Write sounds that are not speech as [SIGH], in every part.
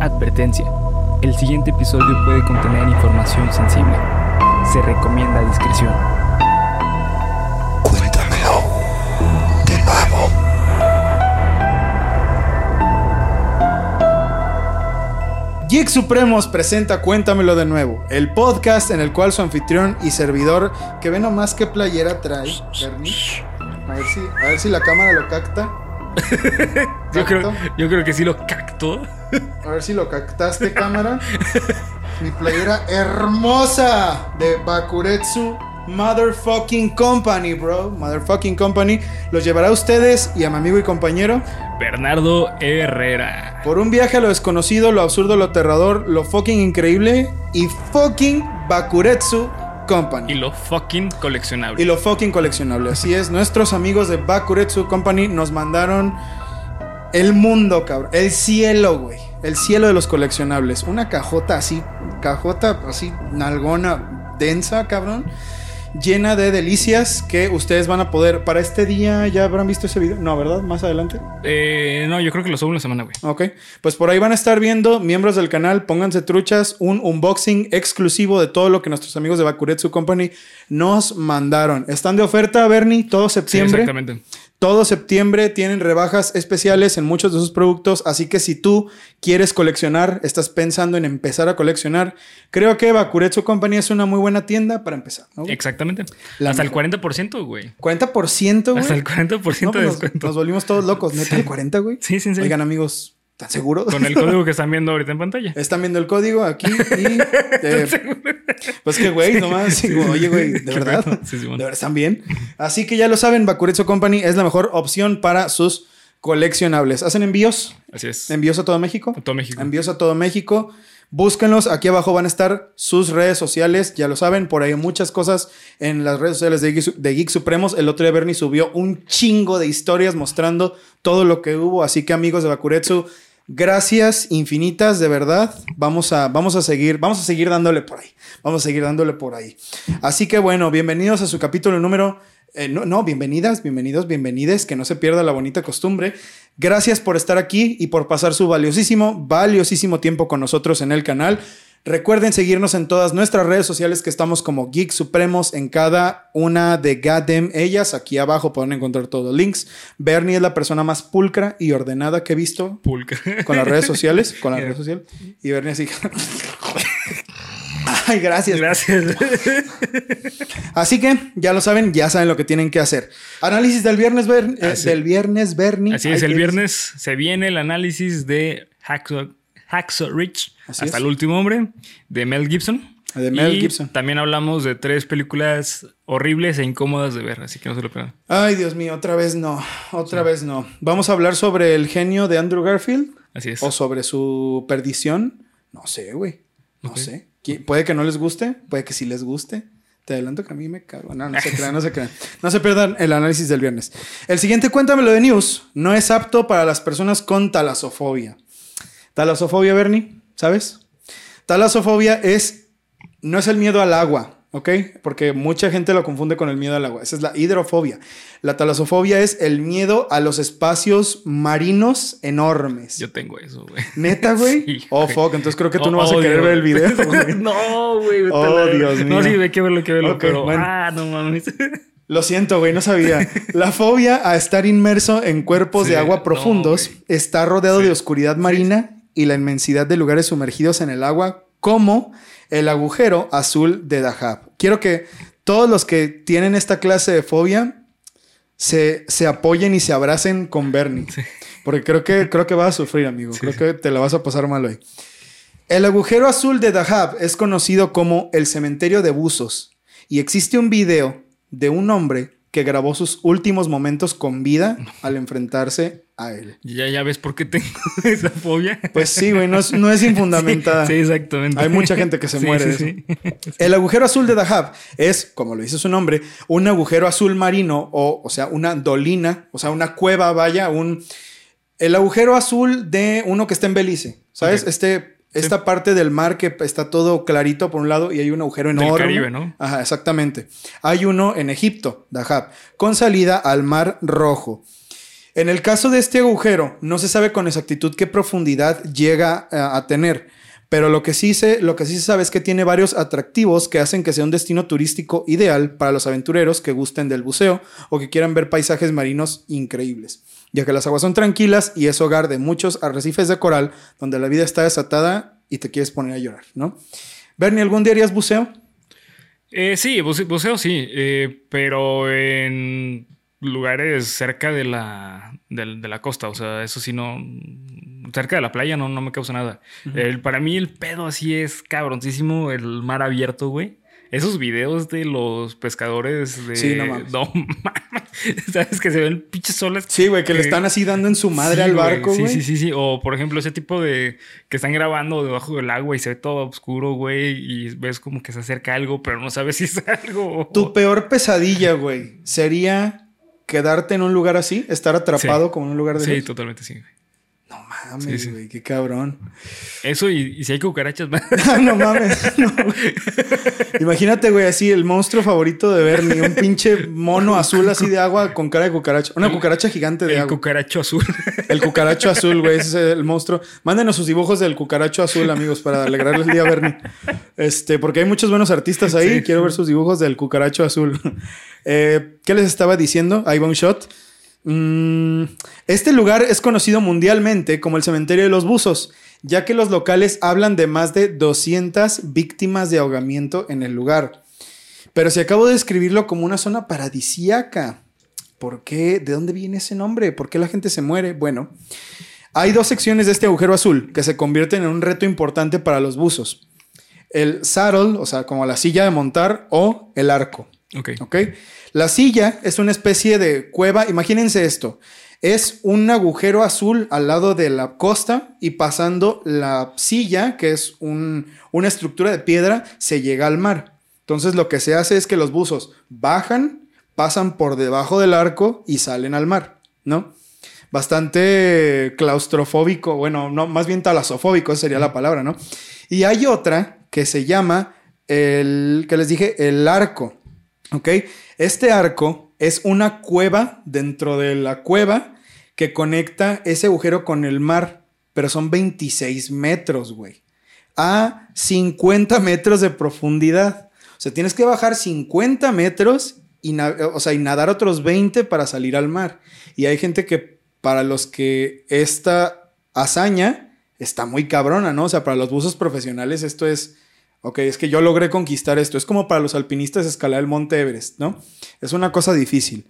Advertencia. El siguiente episodio puede contener información sensible. Se recomienda discreción. Cuéntamelo de nuevo. Geek Supremos presenta Cuéntamelo de nuevo, el podcast en el cual su anfitrión y servidor, que ve nomás qué playera trae, Bernie. A ver si, a ver si la cámara lo capta. Yo creo, ¿Cacto? yo creo que sí lo cactó. A ver si lo captaste, [LAUGHS] cámara. Mi playera hermosa de Bakuretsu Motherfucking Company, bro. Motherfucking Company. Los llevará a ustedes y a mi amigo y compañero Bernardo Herrera. por un viaje a lo desconocido, lo absurdo, lo aterrador, lo fucking increíble y fucking Bakuretsu Company. Y lo fucking coleccionable. Y lo fucking coleccionable. Así es, nuestros amigos de Bakuretsu Company nos mandaron el mundo, cabrón. El cielo, güey. El cielo de los coleccionables. Una cajota así, cajota así, nalgona, densa, cabrón. Llena de delicias que ustedes van a poder. Para este día ya habrán visto ese video. No, ¿verdad? Más adelante. Eh, no, yo creo que lo subo una semana, güey. Ok, pues por ahí van a estar viendo, miembros del canal, pónganse truchas, un unboxing exclusivo de todo lo que nuestros amigos de Bakuretsu Company nos mandaron. Están de oferta, Bernie, todo Sí, septiembre. exactamente. Todo septiembre tienen rebajas especiales en muchos de sus productos, así que si tú quieres coleccionar, estás pensando en empezar a coleccionar, creo que Bakuretsu Company es una muy buena tienda para empezar. ¿no? Exactamente. La Hasta el mejor. 40%, güey. 40%, güey. Hasta el 40% No, pues de nos, descuento. nos volvimos todos locos, neta, el 40, güey. Sí, sí, sí. Oigan, amigos, ¿están seguros? Con el [LAUGHS] código que están viendo ahorita en pantalla. Están viendo el código aquí y. [LAUGHS] eh, pues que, güey, nomás. digo, Oye, güey, [LAUGHS] de verdad. pedo. Sí, Simón. de verdad están bien. Así que ya lo saben, Bakuretsu Company es la mejor opción para sus coleccionables. ¿Hacen envíos? Así es. ¿Envíos a todo México? A todo México. Envíos a todo México. Búsquenlos, aquí abajo van a estar sus redes sociales, ya lo saben, por ahí hay muchas cosas en las redes sociales de Geek, de Geek Supremos. El otro día Bernie subió un chingo de historias mostrando todo lo que hubo, así que amigos de Bakuretsu, gracias infinitas, de verdad. Vamos a, vamos a seguir, vamos a seguir dándole por ahí. Vamos a seguir dándole por ahí. Así que bueno, bienvenidos a su capítulo número eh, no, no, bienvenidas, bienvenidos, bienvenides, que no se pierda la bonita costumbre. Gracias por estar aquí y por pasar su valiosísimo, valiosísimo tiempo con nosotros en el canal. Recuerden seguirnos en todas nuestras redes sociales que estamos como Geek Supremos en cada una de Goddamn ellas. Aquí abajo pueden encontrar todos los links. Bernie es la persona más pulcra y ordenada que he visto Pulca. con las redes sociales, con las [LAUGHS] Yeah. redes sociales. Y Bernie así. [LAUGHS] Ay, gracias. Gracias. Así que ya lo saben, ya saben lo que tienen que hacer. Análisis del viernes, Ber- eh, del viernes, Bernie. Así es, Ay, el ¿qué viernes se viene el análisis de Hacksaw, Hacksaw Ridge Así hasta es. el último hombre de Mel Gibson. De Mel Y Gibson. También hablamos de tres películas horribles e incómodas de ver, así que no se lo pierdan. Ay, Dios mío, otra vez no. Otra vez no. Vamos a hablar sobre el genio de Andrew Garfield Así es. o sobre su perdición. No sé, güey. No sé. Puede que no les guste, puede que sí les guste. Te adelanto que a mí me cago. No, no se [LAUGHS] crean, no se crean. No se pierdan el análisis del viernes. El siguiente Cuéntamelo de News no es apto para las personas con talasofobia. Talasofobia, Bernie, ¿sabes? Talasofobia es no es el miedo al agua, ¿ok? Porque mucha gente lo confunde con el miedo al agua. Esa es la hidrofobia. La talasofobia es el miedo a los espacios marinos enormes. Yo tengo eso, güey. Neta, güey. [LAUGHS] Sí, oh, güey. fuck. Entonces creo que tú no Oh, vas a querer odio. ver el video. güey. [LAUGHS] no, güey. Oh, Dios mío. No, sí, hay que verlo, hay que verlo. Pero, bueno. ah, no mames. [LAUGHS] Lo siento, güey, no sabía. La fobia a estar inmerso en cuerpos Sí, de agua profundos está rodeado Sí. de oscuridad marina y la inmensidad de lugares sumergidos en el agua, como el agujero azul de Dahab. Quiero que todos los que tienen esta clase de fobia se, se apoyen y se abracen con Bernie. Porque creo que, creo que vas a sufrir, amigo. Sí, creo que te la vas a pasar mal hoy. El agujero azul de Dahab es conocido como el cementerio de buzos y existe un video de un hombre que grabó sus últimos momentos con vida al enfrentarse a él. Ya, ya ves por qué tengo [LAUGHS] esa fobia. Pues sí, güey, no es, no es [LAUGHS] infundamentada. Sí, exactamente. Hay mucha gente que se Sí, muere sí, de sí. [LAUGHS] El agujero azul de Dahab es, como lo dice su nombre, un agujero azul marino o, o sea, una dolina, o sea, una cueva, vaya, un... El agujero azul de uno que está en Belice, ¿sabes? Este, esta parte del mar que está todo clarito por un lado y hay un agujero Del enorme. Caribe, ¿no? Ajá, exactamente. Hay uno en Egipto, Dahab, con salida al mar rojo. En el caso de este agujero, no se sabe con exactitud qué profundidad llega a, a tener, pero lo que, sí se, lo que sí se sabe es que tiene varios atractivos que hacen que sea un destino turístico ideal para los aventureros que gusten del buceo o que quieran ver paisajes marinos increíbles, ya que las aguas son tranquilas y es hogar de muchos arrecifes de coral donde la vida está desatada y te quieres poner a llorar, ¿no? Bernie, ¿algún día harías buceo? Eh, sí, buce- buceo sí, eh, pero en lugares cerca de la, del- de, la costa, o sea, eso sí no... Cerca de la playa no, no me causa nada. El- para mí el pedo así es cabroncísimo, el mar abierto, güey. Esos videos de los pescadores de... Sí, no mames. [LAUGHS] mames. ¿Sabes? Que se ven pinches soles. Sí, güey, que le están así dando en su madre Sí, al barco, Sí, güey. sí, sí, sí. O por ejemplo, ese tipo de que están grabando debajo del agua y se ve todo oscuro, güey. Y ves como que se acerca algo, pero no sabes si es [LAUGHS] algo. Tu peor pesadilla, güey, sería quedarte en un lugar así, estar atrapado Sí. como en un lugar de Sí, luz? totalmente sí. No mames, Sí, sí. güey, qué cabrón. Eso y, y si hay cucarachas, [LAUGHS] no mames. no, güey. Imagínate, güey, así el monstruo favorito de Bernie, un pinche mono azul así de agua con cara de cucaracha. Una cucaracha gigante de el agua. cucaracho azul. [LAUGHS] El cucaracho azul, güey, ese es el monstruo. Mándenos sus dibujos del cucaracho azul, amigos, para alegrarles el día a Bernie. Este, porque hay muchos buenos artistas ahí. Sí. Quiero ver sus dibujos del cucaracho azul. Eh, ¿Qué les estaba diciendo? Ahí va un shot. Mm, este lugar es conocido mundialmente como el cementerio de los buzos, ya que los locales hablan de más de 200 víctimas de ahogamiento en el lugar. Pero si acabo de describirlo como una zona paradisíaca, ¿por qué? ¿De dónde viene ese nombre? ¿Por qué la gente se muere? Bueno, hay dos secciones de este agujero azul que se convierten en un reto importante para los buzos. El saddle, o sea, como la silla de montar, o el arco. ok. ¿Ok? La silla es una especie de cueva. Imagínense esto. Es un agujero azul al lado de la costa y pasando la silla, que es un- una estructura de piedra, se llega al mar. Entonces lo que se hace es que los buzos bajan, pasan por debajo del arco y salen al mar, ¿no? Bastante claustrofóbico, bueno, no, más bien talasofóbico, esa sería la palabra, ¿no? Y hay otra que se llama el, que les dije, el arco. ¿Ok? Este arco es una cueva dentro de la cueva que conecta ese agujero con el mar, pero son 26 metros, güey. A 50 metros de profundidad. O sea, tienes que bajar 50 metros y, o sea, y nadar otros 20 para salir al mar. Y hay gente que, para los que esta hazaña está muy cabrona, ¿no? O sea, para los buzos profesionales esto es Ok, es que yo logré conquistar esto. Es como para los alpinistas escalar el monte Everest, ¿no? Es una cosa difícil.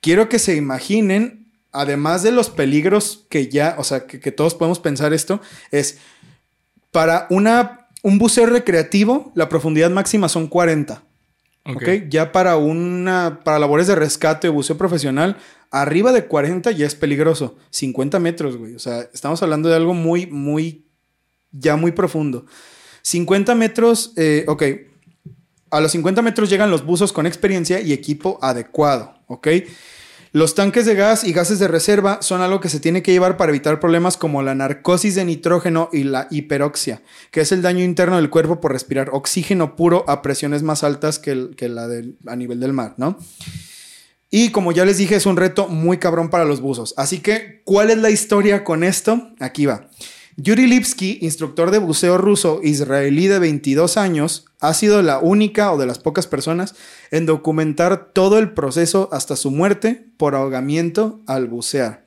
Quiero que se imaginen, además de los peligros que ya, o sea, que, que todos podemos pensar esto, es para una, un buceo recreativo, la profundidad máxima son 40. Ok. ¿ok? Ya para una, para labores de rescate o buceo profesional, arriba de 40 ya es peligroso. 50 metros, güey. O sea, estamos hablando de algo muy, muy, ya muy profundo. 50 metros, eh, ok. A los 50 metros llegan los buzos con experiencia y equipo adecuado, ¿ok? Los tanques de gas y gases de reserva son algo que se tiene que llevar para evitar problemas como la narcosis de nitrógeno y la hiperoxia, que es el daño interno del cuerpo por respirar oxígeno puro a presiones más altas que, el- que la del- a nivel del mar, ¿no? Y como ya les dije, es un reto muy cabrón para los buzos. Así que, ¿cuál es la historia con esto? Aquí va. Yuri Lipsky, instructor de buceo ruso israelí de 22 años, ha sido la única o de las pocas personas en documentar todo el proceso hasta su muerte por ahogamiento al bucear.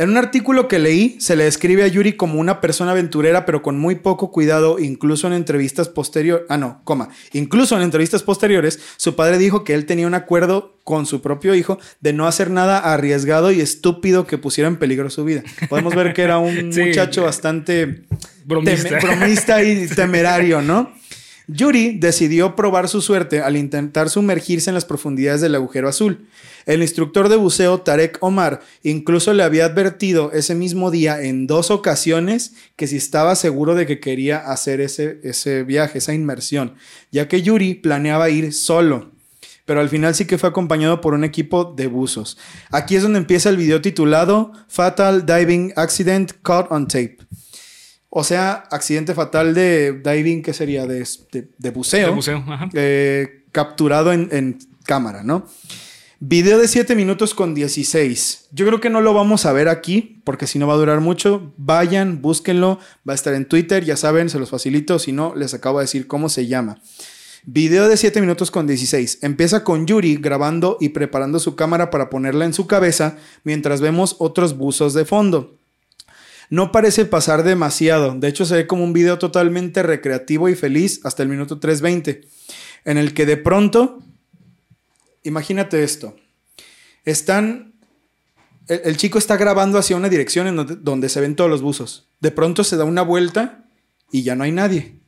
En un artículo que leí, se le describe a Yuri como una persona aventurera, pero con muy poco cuidado, incluso en entrevistas posteriores. Ah, no, coma. Incluso en entrevistas posteriores, su padre dijo que él tenía un acuerdo con su propio hijo de no hacer nada arriesgado y estúpido que pusiera en peligro su vida. Podemos ver que era un [LAUGHS] Sí. muchacho bastante bromista y [LAUGHS] temerario, ¿no? Yuri decidió probar su suerte al intentar sumergirse en las profundidades del agujero azul. El instructor de buceo Tarek Omar incluso le había advertido ese mismo día en dos ocasiones que si estaba seguro de que quería hacer ese, ese viaje, esa inmersión, ya que Yuri planeaba ir solo. Pero al final sí que fue acompañado por un equipo de buzos. Aquí es donde empieza el video titulado Fatal Diving Accident Caught on Tape. O sea, accidente fatal de diving, que sería? De, de- de buceo. De buceo, ajá. eh, capturado en, en cámara, ¿no? Video de 7 minutos con 16. Yo creo que no lo vamos a ver aquí, porque si no va a durar mucho. Vayan, búsquenlo. Va a estar en Twitter, ya saben, se los facilito. Si no, les acabo de decir cómo se llama. Video de 7 minutos con 16. Empieza con Yuri grabando y preparando su cámara para ponerla en su cabeza mientras vemos otros buzos de fondo. No parece pasar demasiado, de hecho se ve como un video totalmente recreativo y feliz hasta el minuto 3.20, en el que de pronto, imagínate esto, están, el, chico está grabando hacia una dirección en donde se ven todos los buzos, de pronto se da una vuelta y ya no hay nadie,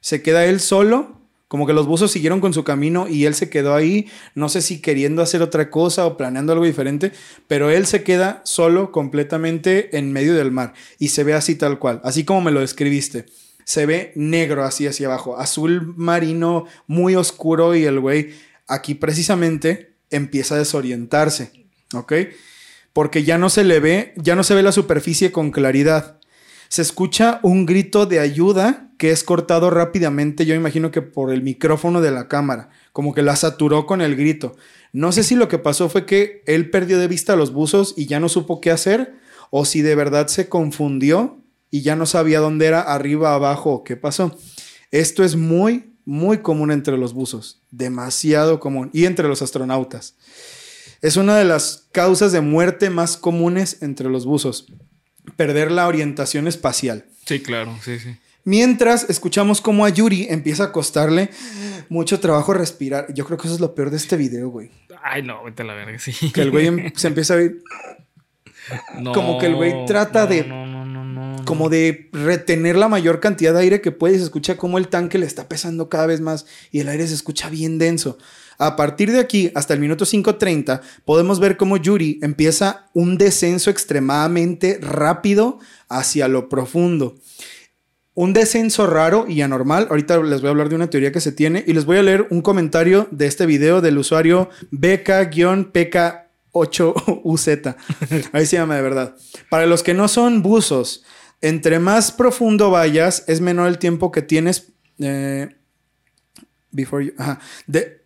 se queda él solo como que los buzos siguieron con su camino y él se quedó ahí, no sé si queriendo hacer otra cosa o planeando algo diferente, pero él se queda solo completamente en medio del mar y se ve así tal cual, así como me lo describiste. Se ve negro así hacia abajo, azul marino muy oscuro y el güey aquí precisamente empieza a desorientarse, ¿ok? Porque ya no se le ve, ya no se ve la superficie con claridad se escucha un grito de ayuda que es cortado rápidamente, yo imagino que por el micrófono de la cámara, como que la saturó con el grito. No sé si lo que pasó fue que él perdió de vista los buzos y ya no supo qué hacer, o si de verdad se confundió y ya no sabía dónde era, arriba, abajo, qué pasó. Esto es muy, muy común entre los buzos, demasiado común, y entre los astronautas. Es una de las causas de muerte más comunes entre los buzos perder la orientación espacial. Sí, claro, sí, sí. Mientras escuchamos cómo a Yuri empieza a costarle mucho trabajo respirar. Yo creo que eso es lo peor de este video, güey. Ay, no, vete a la verga, sí. Que el güey em- se empieza a ver. No, como que el güey trata no, de- No, no, no, no. Como de retener la mayor cantidad de aire que puede. y Se escucha como el tanque le está pesando cada vez más y el aire se escucha bien denso. A partir de aquí, hasta el minuto 5.30, podemos ver cómo Yuri empieza un descenso extremadamente rápido hacia lo profundo. Un descenso raro y anormal. Ahorita les voy a hablar de una teoría que se tiene y les voy a leer un comentario de este video del usuario BK-PK8UZ. Ahí se llama de verdad. Para los que no son buzos, entre más profundo vayas, es menor el tiempo que tienes. eh, before you- ajá.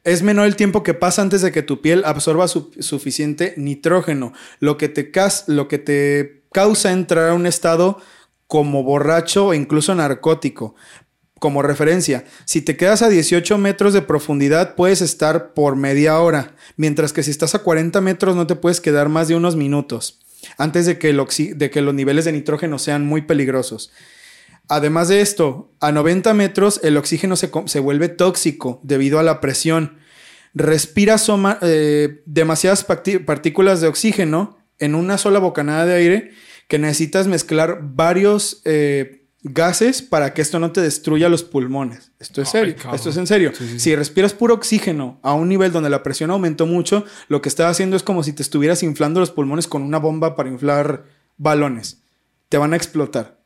Es menor el tiempo que pasa antes de que tu piel absorba su- suficiente nitrógeno, lo que, te lo que te causa entrar a un estado como borracho o incluso narcótico. Como referencia, si te quedas a 18 metros de profundidad puedes estar por media hora, mientras que si estás a 40 metros no te puedes quedar más de unos minutos, antes de que, el de que los niveles de nitrógeno sean muy peligrosos. Además de esto, a 90 metros el oxígeno se, se vuelve tóxico debido a la presión. Respira eh, demasiadas partículas de oxígeno en una sola bocanada de aire que necesitas mezclar varios eh, gases para que esto no te destruya los pulmones. Esto es Ay, serio. cabrón. Esto es en serio. Sí, sí, sí. Si respiras puro oxígeno a un nivel donde la presión aumentó mucho, lo que estás haciendo es como si te estuvieras inflando los pulmones con una bomba para inflar balones. Te van a explotar.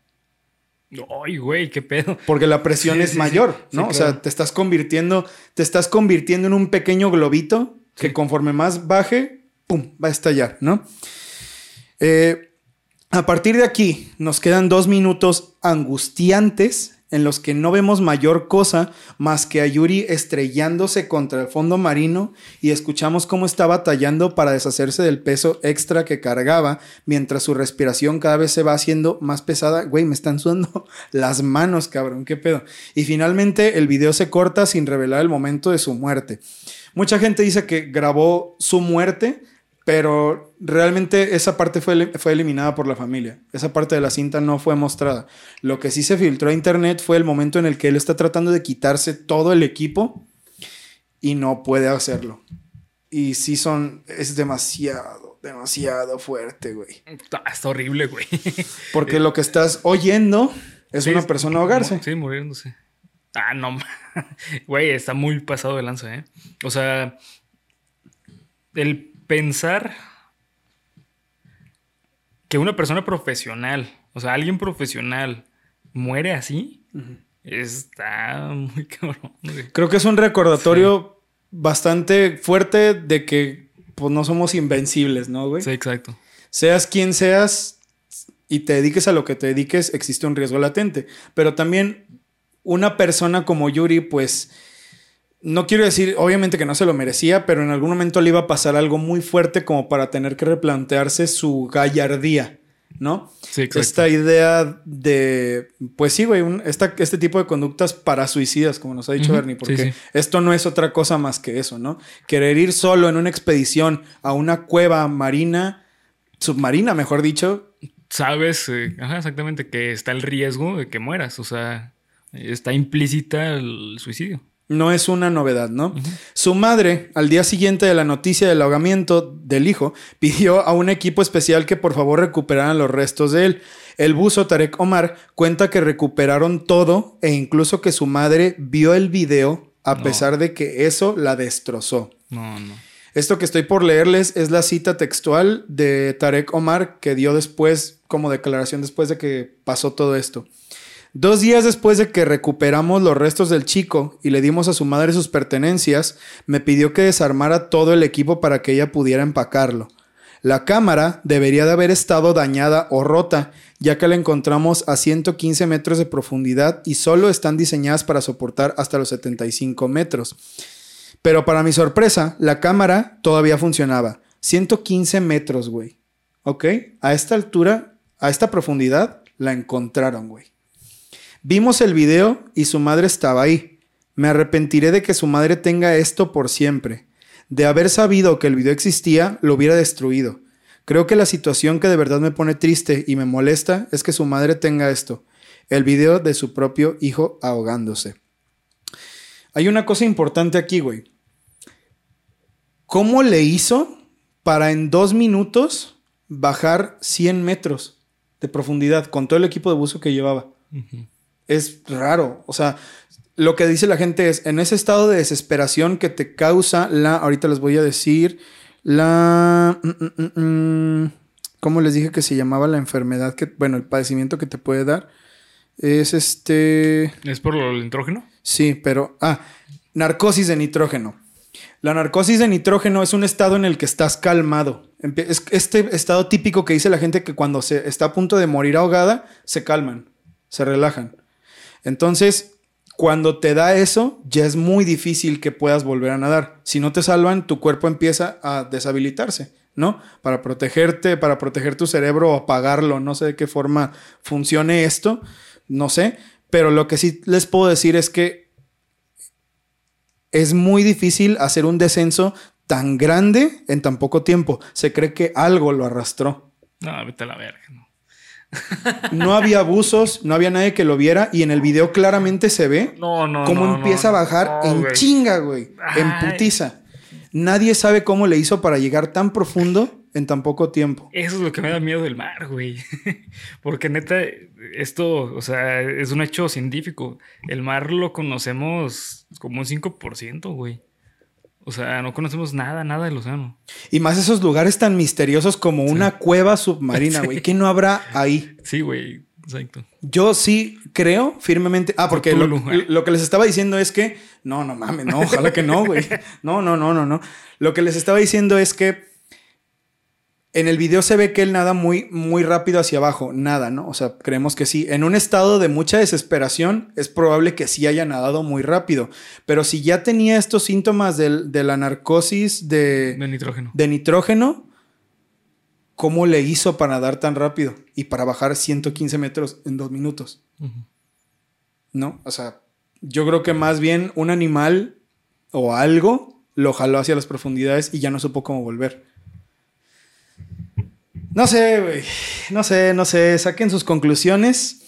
Ay, güey, qué pedo. Porque la presión Sí, es sí, mayor, Sí, ¿no? O claro. sea, te estás convirtiendo, te estás convirtiendo en un pequeño globito que conforme más baje, ¡pum! va a estallar, ¿no? Eh, a partir de aquí, nos quedan dos minutos angustiantes en los que no vemos mayor cosa más que a Yuri estrellándose contra el fondo marino y escuchamos cómo está batallando para deshacerse del peso extra que cargaba mientras su respiración cada vez se va haciendo más pesada. Güey, me están sudando [LAUGHS] las manos, cabrón, qué pedo. Y finalmente el video se corta sin revelar el momento de su muerte. Mucha gente dice que grabó su muerte, pero realmente esa parte fue, fue eliminada por la familia. Esa parte de la cinta no fue mostrada. Lo que sí se filtró a internet fue el momento en el que él está tratando de quitarse todo el equipo y no puede hacerlo. Y sí son, es demasiado, demasiado fuerte, güey. Está, está horrible, güey. [LAUGHS] Porque lo que estás oyendo es Sí, una persona ahogarse. Sí, muriéndose. Ah, no. [LAUGHS] Güey, está muy pasado de lanza, ¿eh? O sea, el pensar que una persona profesional, o sea, alguien profesional, muere así, está muy [LAUGHS] cabrón. güey. Creo que es un recordatorio bastante fuerte de que pues no somos invencibles, ¿no, güey? Sí, exacto. Seas quien seas y te dediques a lo que te dediques, existe un riesgo latente. Pero también una persona como Yuri, pues no quiero decir, obviamente que no se lo merecía, pero en algún momento le iba a pasar algo muy fuerte como para tener que replantearse su gallardía, ¿no? Sí, exacto. Esta idea de, pues sí, güey, un- esta- este tipo de conductas para suicidas, como nos ha dicho Bernie, porque sí, sí. esto no es otra cosa más que eso, ¿no? Querer ir solo en una expedición a una cueva marina, submarina, mejor dicho, Sabes, eh, ajá, exactamente, que está el riesgo de que mueras. O sea, está implícita el suicidio. No es una novedad, ¿no? Su madre, al día siguiente de la noticia del ahogamiento del hijo, [LAUGHS] pidió a un equipo especial que por favor recuperaran los restos de él. El buzo Tarek Omar cuenta que recuperaron todo e incluso que su madre vio el video a No. pesar de que eso la destrozó. No, no. Esto que estoy por leerles es la cita textual de Tarek Omar que dio después, como declaración después de que pasó todo esto. Dos días después de que recuperamos los restos del chico y le dimos a su madre sus pertenencias, me pidió que desarmara todo el equipo para que ella pudiera empacarlo. La cámara debería de haber estado dañada o rota, ya que la encontramos a 115 metros de profundidad y solo están diseñadas para soportar hasta los 75 metros. Pero para mi sorpresa, la cámara todavía funcionaba. 115 metros, güey. ¿Ok? A esta altura, a esta profundidad, la encontraron, güey. Vimos el video y su madre estaba ahí. Me arrepentiré de que su madre tenga esto por siempre. De haber sabido que el video existía, lo hubiera destruido. Creo que la situación que de verdad me pone triste y me molesta es que su madre tenga esto. El video de su propio hijo ahogándose. Hay una cosa importante aquí, güey. ¿Cómo le hizo para en dos minutos bajar 100 metros de profundidad con todo el equipo de buzo que llevaba? Es raro. O sea, lo que dice la gente es, en ese estado de desesperación que te causa la, ahorita les voy a decir, la... mm, mm, mm, ¿Cómo les dije que se llamaba la enfermedad? Que, bueno, el padecimiento que te puede dar. Es este... ¿Es por del nitrógeno? Sí, pero. Ah, narcosis de nitrógeno. La narcosis de nitrógeno es un estado en el que estás calmado. Es este estado típico que dice la gente que cuando se está a punto de morir ahogada, se calman, se relajan. Entonces, cuando te da eso, ya es muy difícil que puedas volver a nadar. Si no te salvan, tu cuerpo empieza a deshabilitarse, ¿no? Para protegerte, para proteger tu cerebro o apagarlo. No sé de qué forma funcione esto, no sé. Pero lo que sí les puedo decir es que es muy difícil hacer un descenso tan grande en tan poco tiempo. Se cree que algo lo arrastró. No, vete la verga. no. No había abusos, no había nadie que lo viera y en el video claramente se ve No, no, cómo no, empieza a bajar en chinga, güey. En putiza. Nadie sabe cómo le hizo para llegar tan profundo en tan poco tiempo. Eso es lo que me da miedo del mar, güey. [LAUGHS] Porque neta, esto, o sea, es un hecho científico. El mar lo conocemos como un 5%, güey. O sea, no conocemos nada, nada del océano. Y más esos lugares tan misteriosos como una cueva submarina, [LAUGHS] güey. ¿Qué no habrá ahí? Sí, güey, exacto. Yo sí creo firmemente. Ah, porque lo, lo que les estaba diciendo es que. No, no mames, no, ojalá que no, güey. [LAUGHS] No, no, no, no, no. Lo que les estaba diciendo es que. En el video se ve que él nada muy, muy rápido hacia abajo. Nada, ¿no? O sea, creemos que sí. En un estado de mucha desesperación, es probable que sí haya nadado muy rápido. Pero si ya tenía estos síntomas del- de la narcosis de, De nitrógeno. de nitrógeno, ¿cómo le hizo para nadar tan rápido? Y para bajar 115 metros en dos minutos. ¿No? O sea, yo creo que más bien un animal o algo lo jaló hacia las profundidades y ya no supo cómo volver. No sé, güey. No sé, no sé. Saquen sus conclusiones.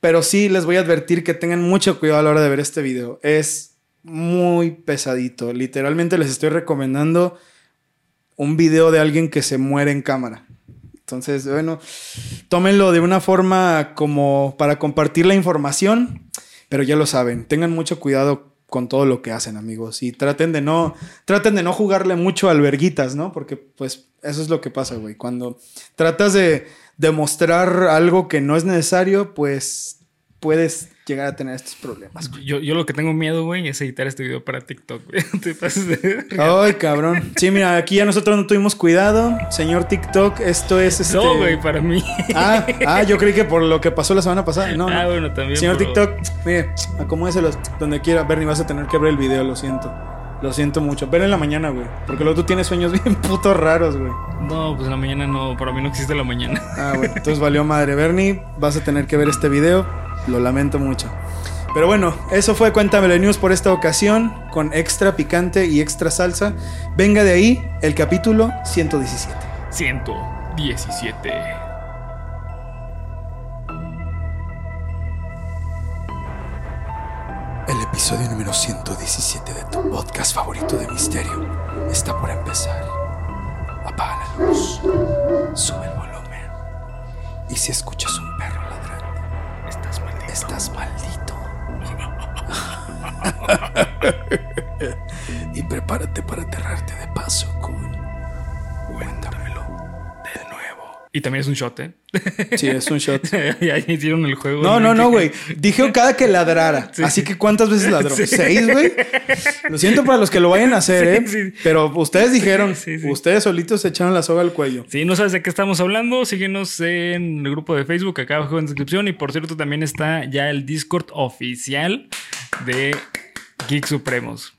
Pero sí les voy a advertir que tengan mucho cuidado a la hora de ver este video. Es muy pesadito. Literalmente les estoy recomendando un video de alguien que se muere en cámara. Entonces, bueno, tómenlo de una forma como para compartir la información, pero ya lo saben, tengan mucho cuidado con todo lo que hacen, amigos, y traten de no traten de no jugarle mucho al verguitas, ¿no? Porque pues eso es lo que pasa, güey. Cuando tratas de demostrar algo que no es necesario, pues puedes llegar a tener estos problemas. güey. Yo, yo lo que tengo miedo, güey, es editar este video para TikTok, güey. [LAUGHS] Te pases de... Ay, cabrón. Sí, mira, aquí ya nosotros no tuvimos cuidado. Señor TikTok, esto es este. No, güey, para mí. Ah, [LAUGHS] ah, yo creí que por lo que pasó la semana pasada. No, Ah, no. bueno, también. Señor TikTok, mire, acomódeselos donde quiera. Bernie, vas a tener que ver el video, lo siento. Lo siento mucho. Ver en la mañana, güey. Porque luego tú tienes sueños [LAUGHS] bien putos raros, güey. No, pues en la mañana no, para mí no existe la mañana. Ah, bueno, entonces valió madre. Bernie, vas a tener que ver este video. Lo lamento mucho. Pero bueno, eso fue Cuéntamelo News por esta ocasión, con extra picante y extra salsa. Venga de ahí el capítulo 117. 117. El episodio número 117 de tu podcast favorito de misterio está por empezar. Apaga la luz, sube el volumen. Y si escuchas un perro ladrando, Estás maldito. estás maldito. [LAUGHS] [LAUGHS] y prepárate para aterrarte de paso con nuevo. Y también es un shot, ¿eh? Sí, es un shot. [LAUGHS] ya hicieron el juego. No, no, no, güey. Dije cada que ladrara. [LAUGHS] Sí. Así que ¿cuántas veces ladró? Sí. ¿Seis, güey? Lo siento para los que lo vayan a hacer, Sí, ¿eh? sí. Pero ustedes dijeron, Sí, sí. ustedes solitos se echaron la soga al cuello. Si no sabes de qué estamos hablando, síguenos en el grupo de Facebook acá abajo en la descripción. Y por cierto, también está ya el Discord oficial de Geek Supremos.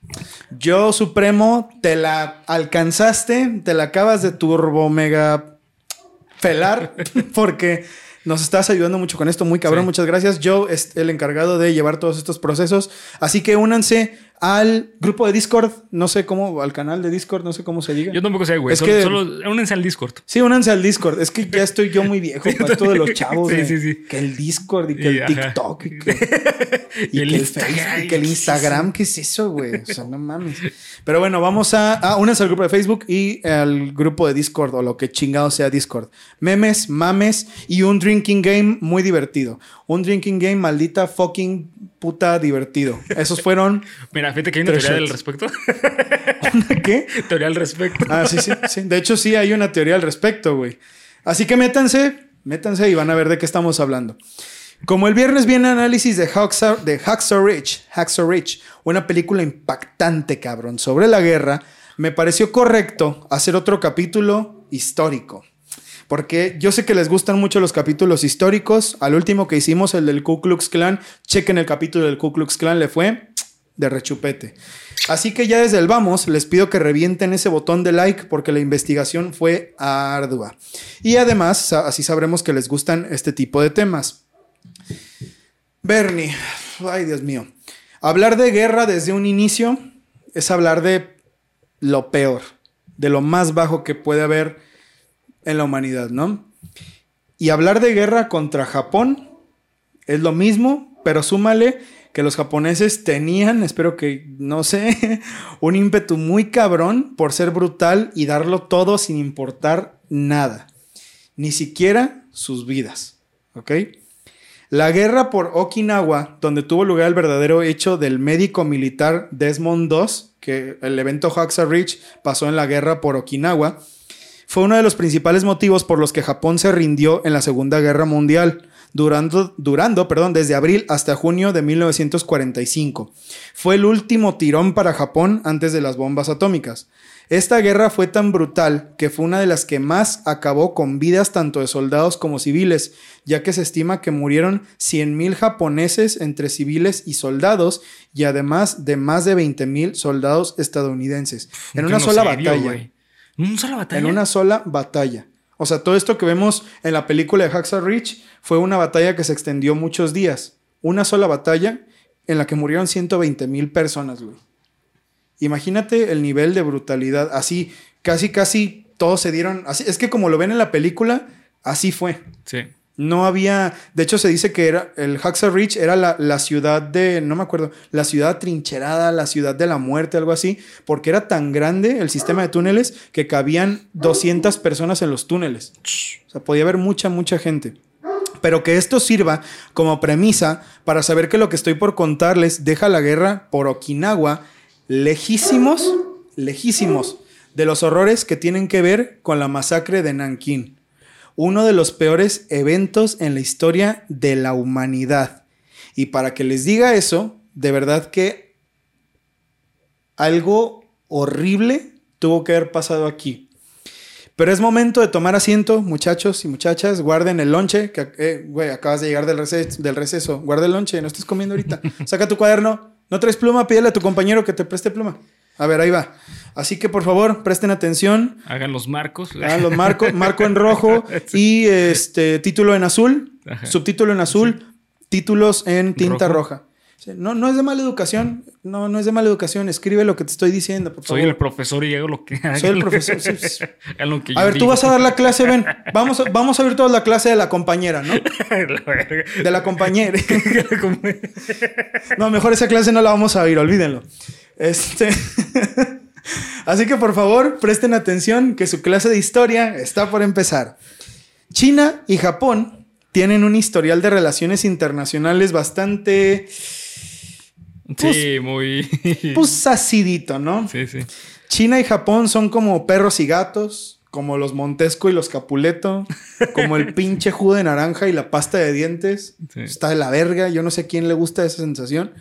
Yo, Supremo, te la alcanzaste, te la acabas de turbo mega felar, porque nos estás ayudando mucho con esto, muy cabrón, Sí. muchas gracias. Yo es el encargado de llevar todos estos procesos, así que únanse al grupo de Discord, no sé cómo, al canal de Discord, no sé cómo se diga. Yo tampoco sé, güey. Es solo, que- solo únense al Discord. Sí, únanse al Discord. Es que ya estoy yo muy viejo [LAUGHS] para esto de los chavos. Sí, de- sí, sí. Que el Discord y que Y, el. TikTok y que, [LAUGHS] y Y el que el Instagram. Facebook y que el Instagram. ¿Qué es eso, güey? O sea, no mames. Pero bueno, vamos a... Ah, únanse al grupo de Facebook y al grupo de Discord o lo que chingado sea Discord. Memes, mames y un drinking game muy divertido. Un drinking game maldita fucking puta divertido. Esos fueron... [LAUGHS] Mira, fíjate que hay una teoría al shots. respecto. [LAUGHS] ¿Qué? [LAUGHS] teoría al respecto. Ah, sí, sí, sí. De hecho, sí hay una teoría al respecto, güey. Así que métanse, métanse y van a ver de qué estamos hablando. Como el viernes viene análisis de Hacksaw, de Hacksaw Ridge, Hacksaw Ridge, una película impactante, cabrón, sobre la guerra, me pareció correcto hacer otro capítulo histórico. Porque yo sé que les gustan mucho los capítulos históricos. Al último que hicimos, el del Ku Klux Klan, chequen el capítulo del Ku Klux Klan, le fue de rechupete. Así que ya desde el vamos, les pido que revienten ese botón de like porque la investigación fue ardua. Y además, así sabremos que les gustan este tipo de temas. Bernie, ay Dios mío. Hablar de guerra desde un inicio es hablar de lo peor, de lo más bajo que puede haber en la humanidad, ¿no? Y hablar de guerra contra Japón es lo mismo, pero súmale que los japoneses tenían, espero que, no sé, [LAUGHS] un ímpetu muy cabrón por ser brutal y darlo todo sin importar nada, ni siquiera sus vidas, ¿ok? La guerra por Okinawa, donde tuvo lugar el verdadero hecho del médico militar Desmond II, que el evento Hacksaw Ridge pasó en la guerra por Okinawa, fue uno de los principales motivos por los que Japón se rindió en la Segunda Guerra Mundial, durando, durando perdón, desde abril hasta junio de 1945. Fue el último tirón para Japón antes de las bombas atómicas. Esta guerra fue tan brutal que fue una de las que más acabó con vidas tanto de soldados como civiles, ya que se estima que murieron 100.000 japoneses entre civiles y soldados, y además de más de 20.000 soldados estadounidenses. En una sola batalla. ¿En una sola batalla? En una sola batalla. O sea, todo esto que vemos en la película de Hacksaw Ridge fue una batalla que se extendió muchos días. Una sola batalla en la que murieron 120 mil personas, güey. Imagínate el nivel de brutalidad. Así, casi, casi todos se dieron. Así, es que como lo ven en la película, así fue. Sí. No había. De hecho, se dice que era. El Hacksaw Ridge era la, la ciudad de. No me acuerdo. La ciudad trincherada, la ciudad de la muerte, algo así. Porque era tan grande el sistema de túneles que cabían 200 personas en los túneles. O sea, podía haber mucha, mucha gente. Pero que esto sirva como premisa para saber que lo que estoy por contarles deja la guerra por Okinawa lejísimos, lejísimos de los horrores que tienen que ver con la masacre de Nankín uno de los peores eventos en la historia de la humanidad. Y para que les diga eso, de verdad que algo horrible tuvo que haber pasado aquí. Pero es momento de tomar asiento, muchachos y muchachas. Guarden el lonche, que eh, güey, acabas de llegar del receso, del receso. Guarda el lonche, no estés comiendo ahorita. [LAUGHS] Saca tu cuaderno. No traes pluma, pídele a tu compañero que te preste pluma. A ver, ahí va. Así que por favor, presten atención. Hagan los marcos. Hagan los marcos, marco en rojo [LAUGHS] y este título en azul, Ajá. subtítulo en azul, títulos en tinta Rojo. roja. No, no es de mala educación, no, no es de mala educación. Escribe lo que te estoy diciendo, por Soy favor. el profesor y hago lo que Soy el profesor, sí, sí. [LAUGHS] Hagan lo que A ver, tú vas a dar la clase, ven. Vamos a, vamos a ver toda la clase de la compañera, ¿no? [LAUGHS] La. De la compañera. No, mejor esa clase no la vamos a oír, olvídenlo. Este. [LAUGHS] Así que por favor, presten atención que su clase de historia está por empezar. China y Japón tienen un historial de relaciones internacionales bastante. Sí, muy. [LAUGHS] Pues acidito, ¿no? Sí, sí. China y Japón son como perros y gatos, como los Montesco y los Capuleto, como el [LAUGHS] pinche jugo de naranja y la pasta de dientes. Sí. Está de la verga, yo no sé a quién le gusta esa sensación.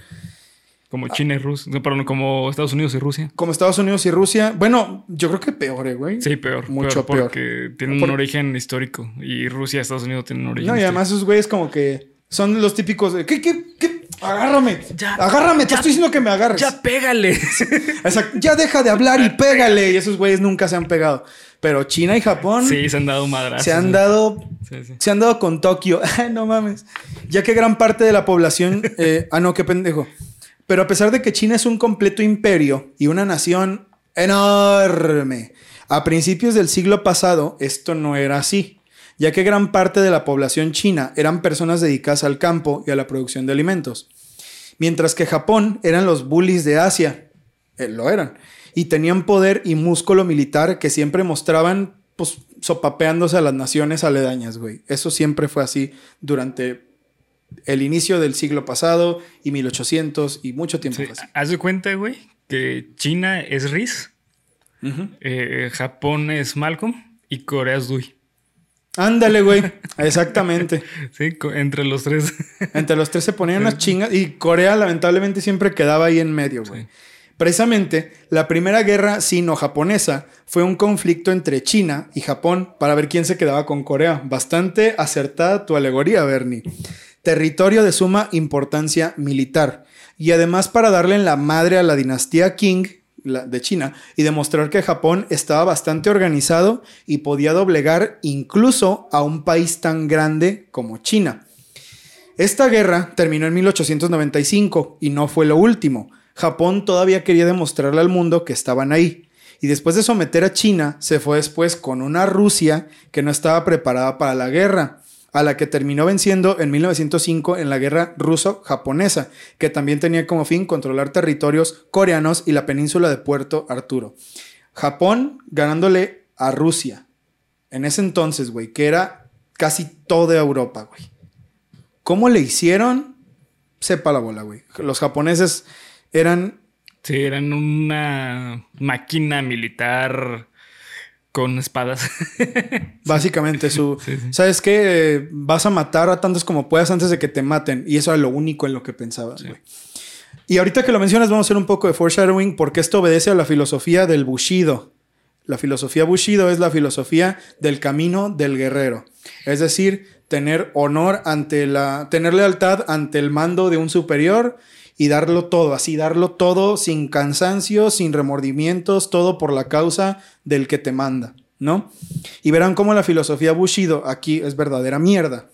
Como China y Rusia. No, perdón, como Estados Unidos y Rusia. Como Estados Unidos y Rusia. Bueno, yo creo que peor, eh, güey. Sí, peor. Mucho peor. peor. Porque tienen Por- un origen histórico. Y Rusia y Estados Unidos tienen un origen No, y histórico. además esos güeyes como que son los típicos de... ¿Qué, qué, qué? Agárrame. Ya, Agárrame, te ya, estoy diciendo que me agarres. ¡Ya pégale! Exacto. Ya deja de hablar y pégale. Y esos güeyes nunca se han pegado. Pero China y Japón sí, se han dado madrazos. se han dado Sí, sí. Se han dado con Tokio. [LAUGHS] Ay, no mames. Ya que gran parte de la población. [LAUGHS] eh, ah, no, qué pendejo. Pero a pesar de que China es un completo imperio y una nación enorme, a principios del siglo pasado esto no era así, ya que gran parte de la población china eran personas dedicadas al campo y a la producción de alimentos. Mientras que Japón eran los bullies de Asia. Eh, lo eran. Y tenían poder y músculo militar que siempre mostraban, pues, sopapeándose a las naciones aledañas, güey. Eso siempre fue así durante el inicio del siglo pasado y 1800 y mucho tiempo Sí. Haz de cuenta, güey, que China es Riz, eh, Japón es Malcolm y Corea es Dewey. Ándale, güey. [LAUGHS] Exactamente. Sí, entre los tres. Entre los tres se ponían unas chingas y Corea lamentablemente siempre quedaba ahí en medio, güey. Sí. Precisamente, la primera guerra sino-japonesa fue un conflicto entre China y Japón para ver quién se quedaba con Corea. Bastante acertada tu alegoría, Bernie. Territorio de suma importancia militar. Y además para darle en la madre a la dinastía Qing de China y demostrar que Japón estaba bastante organizado y podía doblegar incluso a un país tan grande como China. Esta guerra terminó en 1895 y no fue lo último. Japón todavía quería demostrarle al mundo que estaban ahí. Y después de someter a China, se fue después con una Rusia que no estaba preparada para la guerra, a la que terminó venciendo en 1905 en la guerra ruso-japonesa, que también tenía como fin controlar territorios coreanos y la península de Puerto Arturo. Japón ganándole a Rusia. En ese entonces, güey, que era casi toda Europa, güey. ¿Cómo le hicieron? Sepa la bola, güey. Los japoneses eran Sí, eran una máquina militar con espadas. [LAUGHS] básicamente su... Sí, sí. ¿Sabes qué? Vas a matar a tantos como puedas antes de que te maten. Y eso era lo único en lo que pensabas, güey. Y ahorita que lo mencionas, vamos a hacer un poco de foreshadowing porque esto obedece a la filosofía del Bushido. La filosofía Bushido es la filosofía del camino del guerrero. Es decir, tener honor ante la. tener lealtad ante el mando de un superior y darlo todo, así, darlo todo sin cansancio, sin remordimientos, todo por la causa del que te manda, ¿no? Y verán cómo la filosofía Bushido aquí es verdadera mierda.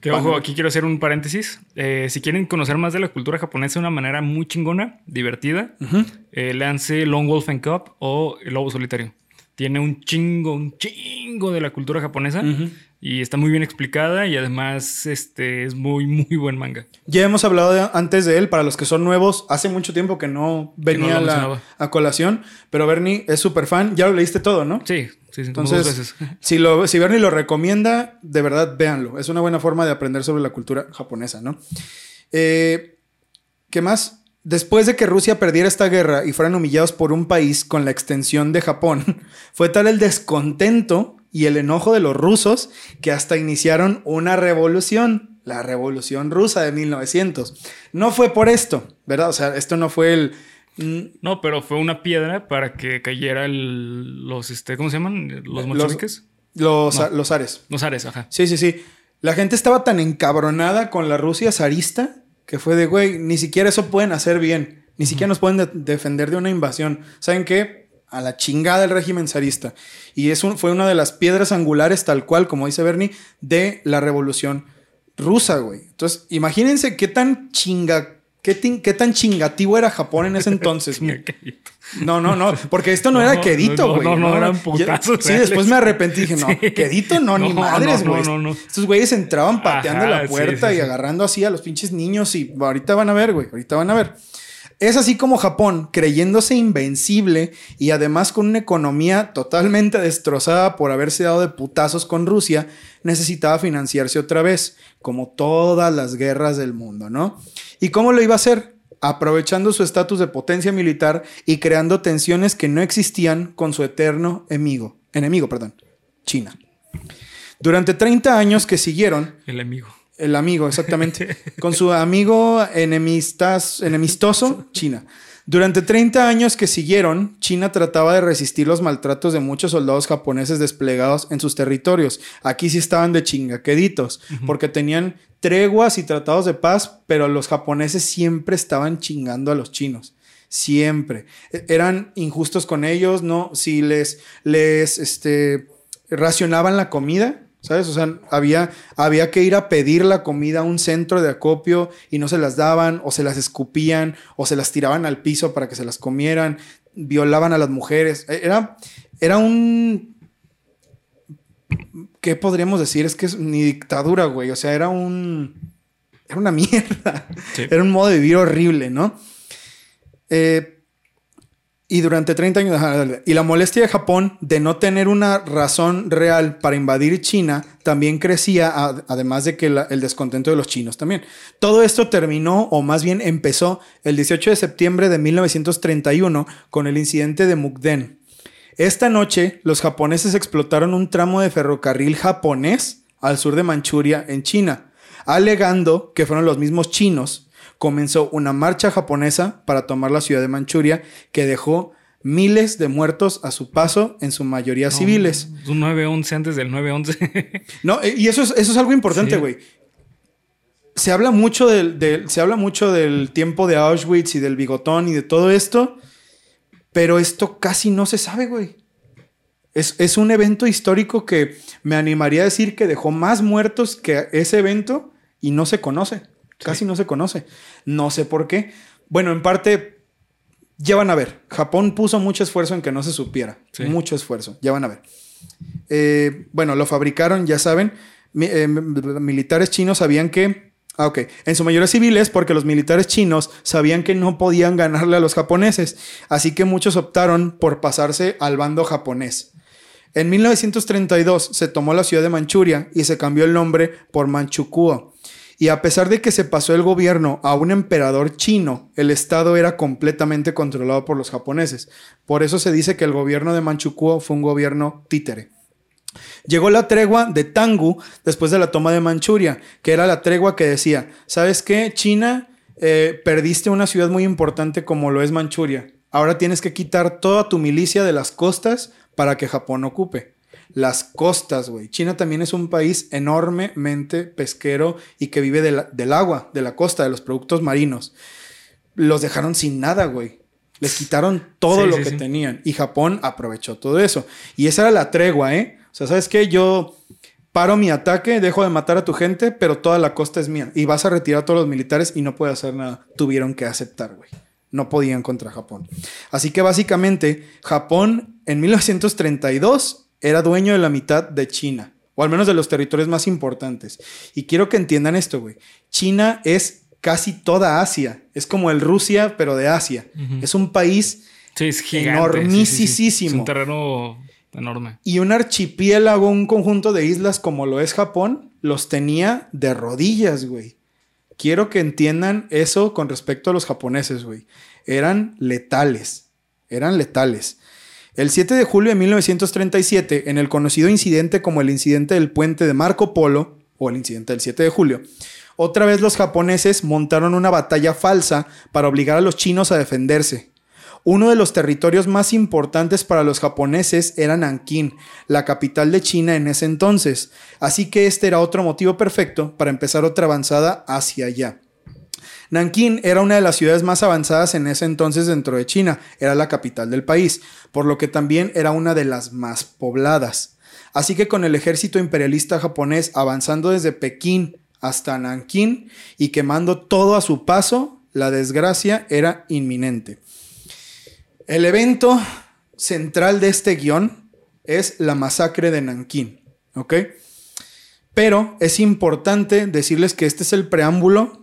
Que ojo, aquí quiero hacer un paréntesis. Eh, si quieren conocer más de la cultura japonesa de una manera muy chingona, divertida, eh, léanse Lone Wolf and Cub o El Lobo Solitario. Tiene un chingo, un chingo de la cultura japonesa y está muy bien explicada y además este, es muy, muy buen manga. Ya hemos hablado de- antes de él, para los que son nuevos, hace mucho tiempo que no venía a la- a colación, pero Bernie es súper fan, ya lo leíste todo, ¿no? Sí, sí, dos Entonces, veces. [LAUGHS] si, lo, si Bernie lo recomienda, de verdad véanlo. Es una buena forma de aprender sobre la cultura japonesa, ¿no? Eh, ¿Qué más? Después de que Rusia perdiera esta guerra y fueran humillados por un país con la extensión de Japón, [LAUGHS] fue tal el descontento y el enojo de los rusos que hasta iniciaron una revolución, la Revolución Rusa de 1900. No fue por esto, ¿verdad? O sea, esto no fue el... mm, No, pero fue una piedra para que cayera el, los, este, ¿cómo se llaman? Los Los- bolcheviques. Los, No. los Ares. Los Ares, ajá. Sí, sí, sí. La gente estaba tan encabronada con la Rusia zarista que fue de, güey, ni siquiera eso pueden hacer bien. Ni siquiera nos pueden de- defender de una invasión. ¿Saben qué? A la chingada el régimen zarista. Y es un- fue una de las piedras angulares, tal cual, como dice Bernie, de la revolución rusa, güey. Entonces, imagínense qué tan chinga... Qué, tin- qué tan chingativo era Japón en ese [LAUGHS] entonces. No, no, no, porque esto no, No, era quedito, no, güey. no, no, eran Ya- putazos Sí, después me arrepentí y dije, no, [LAUGHS] Sí. quedito no, ni No, madres, no, güey. no, no, no. Estos güeyes entraban pateando Ajá, la puerta sí, y agarrando así a los pinches niños y ahorita van a ver, güey, ahorita van a ver. Es así como Japón, creyéndose invencible y además con una economía totalmente destrozada por haberse dado de putazos con Rusia, necesitaba financiarse otra vez, como todas las guerras del mundo, ¿no? ¿Y cómo lo iba a hacer? Aprovechando su estatus de potencia militar y creando tensiones que no existían con su eterno enemigo, enemigo, perdón, China. Durante 30 años que siguieron, El amigo. El amigo, exactamente. [LAUGHS] Con su amigo enemistas, enemistoso, China. Durante 30 años que siguieron, China trataba de resistir los maltratos de muchos soldados japoneses desplegados en sus territorios. Aquí sí estaban de chingaqueditos, porque tenían treguas y tratados de paz, pero los japoneses siempre estaban chingando a los chinos. Siempre. E- Eran injustos con ellos, ¿no? Si les, les, este, racionaban la comida, ¿sabes? O sea, había, había que ir a pedir la comida a un centro de acopio y no se las daban, o se las escupían, o se las tiraban al piso para que se las comieran, violaban a las mujeres. E- Era, era un... ¿Qué podríamos decir? Es que es ni dictadura, güey. O sea, era un... Era una [LAUGHS] mierda. Sí. Era un modo de vivir horrible, ¿no? Eh, y durante 30 años, y la molestia de Japón de no tener una razón real para invadir China también crecía, además de que el descontento de los chinos también. Todo esto terminó, o más bien empezó, el 18 de septiembre de 1931 con el incidente de Mukden. Esta noche, los japoneses explotaron un tramo de ferrocarril japonés al sur de Manchuria, en China, alegando que fueron los mismos chinos. Comenzó una marcha japonesa para tomar la ciudad de Manchuria que dejó miles de muertos a su paso, en su mayoría civiles. Un 9-11 antes del 9-11. [LAUGHS] No, eh, y eso es, eso es algo importante, Sí. güey. Se habla mucho del, del- se habla mucho del tiempo de Auschwitz y del bigotón y de todo esto, pero esto casi no se sabe, güey. Es, es un evento histórico que me animaría a decir que dejó más muertos que ese evento y no se conoce. Casi no se conoce. No sé por qué. Bueno, en parte, ya van a ver. Japón puso mucho esfuerzo en que no se supiera. Sí. Mucho esfuerzo. Ya van a ver. Eh, bueno, lo fabricaron, ya saben. Mi- eh, militares chinos sabían que. Ah, ok. En su mayoría civiles, porque los militares chinos sabían que no podían ganarle a los japoneses. Así que muchos optaron por pasarse al bando japonés. En 1932 se tomó la ciudad de Manchuria y se cambió el nombre por Manchukuo. Y a pesar de que se pasó el gobierno a un emperador chino, el estado era completamente controlado por los japoneses. Por eso se dice que el gobierno de Manchukuo fue un gobierno títere. Llegó la tregua de Tangu después de la toma de Manchuria, que era la tregua que decía, ¿sabes qué? China, eh, perdiste una ciudad muy importante como lo es Manchuria. Ahora tienes que quitar toda tu milicia de las costas para que Japón ocupe. Las costas, güey. China también es un país enormemente pesquero y que vive de la- del agua, de la costa, de los productos marinos. Los dejaron sin nada, güey. Les quitaron todo Sí, lo sí, que sí. tenían. Y Japón aprovechó todo eso. Y esa era la tregua, ¿eh? O sea, ¿sabes qué? Yo paro mi ataque, dejo de matar a tu gente, pero toda la costa es mía. Y vas a retirar a todos los militares y no puede hacer nada. Tuvieron que aceptar, güey. No podían contra Japón. Así que básicamente, Japón en 1932 era dueño de la mitad de China. O al menos de los territorios más importantes. Y quiero que entiendan esto, güey. China es casi toda Asia. Es como el Rusia, pero de Asia. Es un país Sí, es. Enormisísimo. Es un terreno enorme. y un archipiélago, un conjunto de islas como lo es Japón, los tenía de rodillas, güey. Quiero que entiendan eso con respecto a los japoneses, güey. Eran letales. Eran letales. El 7 de julio de 1937, en el conocido incidente como el incidente del puente de Marco Polo, o el incidente del 7 de julio, Otra vez los japoneses montaron una batalla falsa para obligar a los chinos a defenderse. Uno de los territorios más importantes para los japoneses era Nankín, la capital de China en ese entonces, así que este era otro motivo perfecto para empezar otra avanzada hacia allá. Nankín era una de las ciudades más avanzadas en ese entonces dentro de China, era la capital del país, por lo que también era una de las más pobladas. Así que con el ejército imperialista japonés avanzando desde Pekín hasta Nankín y quemando todo a su paso, la desgracia era inminente. El evento central de este guion es la masacre de Nankín, ¿ok? Pero es importante decirles que este es el preámbulo.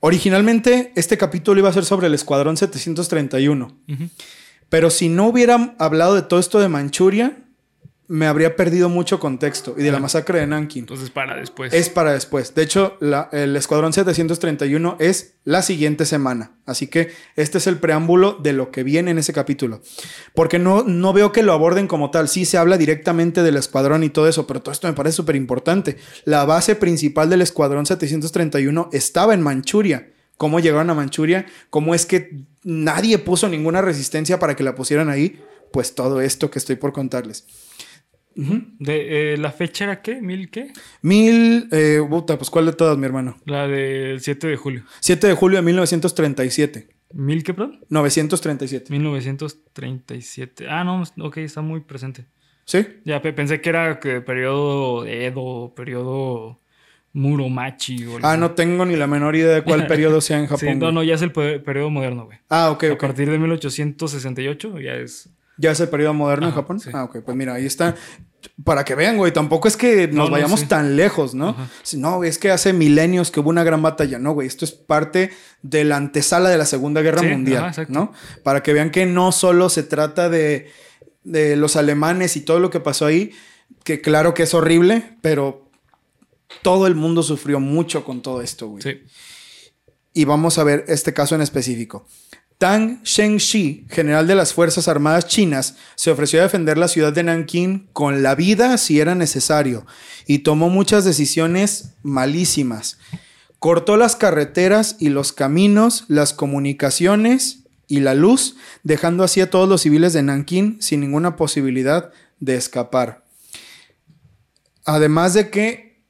Originalmente este capítulo iba a ser sobre el Escuadrón 731. Pero si no hubieran hablado de todo esto de Manchuria, me habría perdido mucho contexto. Y de la masacre de Nanking. Entonces, para después. Es para después. De hecho, el Escuadrón 731 es la siguiente semana. Así que este es el preámbulo de lo que viene en ese capítulo. Porque no, no veo que lo aborden como tal. Sí se habla directamente del escuadrón y todo eso, pero todo esto me parece súper importante. La base principal del Escuadrón 731 estaba en Manchuria. ¿Cómo llegaron a Manchuria? ¿Cómo es que nadie puso ninguna resistencia para que la pusieran ahí? Pues todo esto que estoy por contarles. De, eh, ¿La fecha era qué? ¿Mil qué? Mil, eh, puta, pues ¿cuál de todas, mi hermano? La del 7 de julio. 7 de julio de 1937. ¿Mil qué, perdón? 937. 1937. Ah, no, ok, está muy presente. ¿Sí? Ya pensé que era que periodo Edo, periodo Muromachi. O ah, no tengo ni la menor idea de cuál [LAUGHS] periodo sea en Japón. sí, no, no, ya es el periodo moderno, güey. Ah, ok, ok. A partir de 1868 ya es... ¿Ya es el periodo moderno en Japón? Ah, ok. Pues mira, ahí está. Para que vean, güey. Tampoco es que nos vayamos tan lejos, ¿no? No, es que hace milenios que hubo una gran batalla. No, güey. Esto es parte de la antesala de la Segunda Guerra Mundial, ¿no? Para que vean que no solo se trata de, de los alemanes y todo lo que pasó ahí, que claro que es horrible, pero todo el mundo sufrió mucho con todo esto, güey. Sí. Y vamos a ver este caso en específico. Tang Shengxi, general de las Fuerzas Armadas chinas, se ofreció a defender la ciudad de Nanking con la vida si era necesario y tomó muchas decisiones malísimas. Cortó las carreteras y los caminos, las comunicaciones y la luz, dejando así a todos los civiles de Nanking sin ninguna posibilidad de escapar. Además de que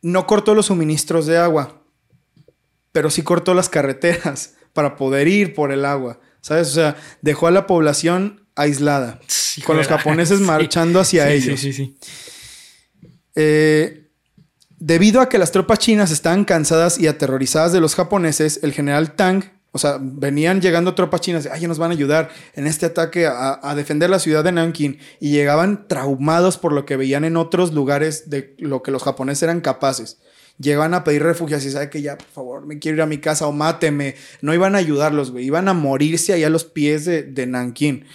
no cortó los suministros de agua, pero sí cortó las carreteras para poder ir por el agua, ¿sabes? O sea, dejó a la población aislada, con los japoneses [LAUGHS] marchando hacia ellos. Sí, sí, sí. Eh, debido a que las tropas chinas estaban cansadas y aterrorizadas de los japoneses, el general Tang, o sea, venían llegando tropas chinas, ay, nos van a ayudar en este ataque a, a, defender la ciudad de Nanking, y llegaban traumados por lo que veían en otros lugares de lo que los japoneses eran capaces llegaban a pedir refugio, así sabe que ya, por favor, me quiero ir a mi casa o máteme. No iban a ayudarlos, güey, iban a morirse ahí a los pies de, de Nankin.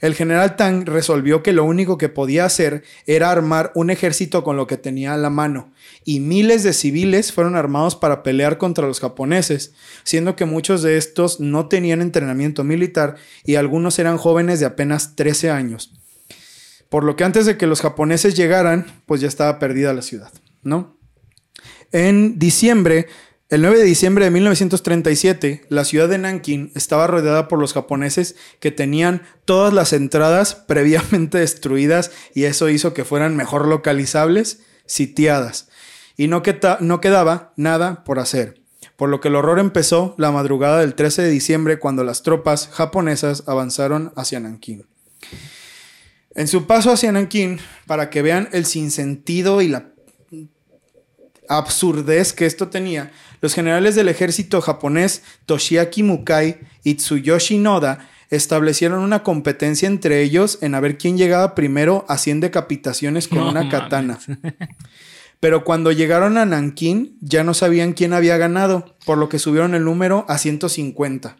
El general Tang resolvió que lo único que podía hacer era armar un ejército con lo que tenía a la mano, y miles de civiles fueron armados para pelear contra los japoneses, siendo que muchos de estos no tenían entrenamiento militar y algunos eran jóvenes de apenas 13 años. Por lo que antes de que los japoneses llegaran, pues ya estaba perdida la ciudad, ¿no? En diciembre, el 9 de diciembre de 1937, la ciudad de Nanking estaba rodeada por los japoneses que tenían todas las entradas [LAUGHS] previamente destruidas y eso hizo que fueran mejor localizables, sitiadas. Y no, quedaba nada por hacer. Por lo que el horror empezó la madrugada del 13 de diciembre cuando las tropas japonesas avanzaron hacia Nanking. En su paso hacia Nanking, para que vean el sinsentido y la absurdez que esto tenía, los generales del ejército japonés Toshiaki Mukai y Tsuyoshi Noda establecieron una competencia entre ellos en a ver quién llegaba primero a 100 decapitaciones con una katana. Pero cuando llegaron a Nankin ya no sabían quién había ganado, por lo que subieron el número a 150.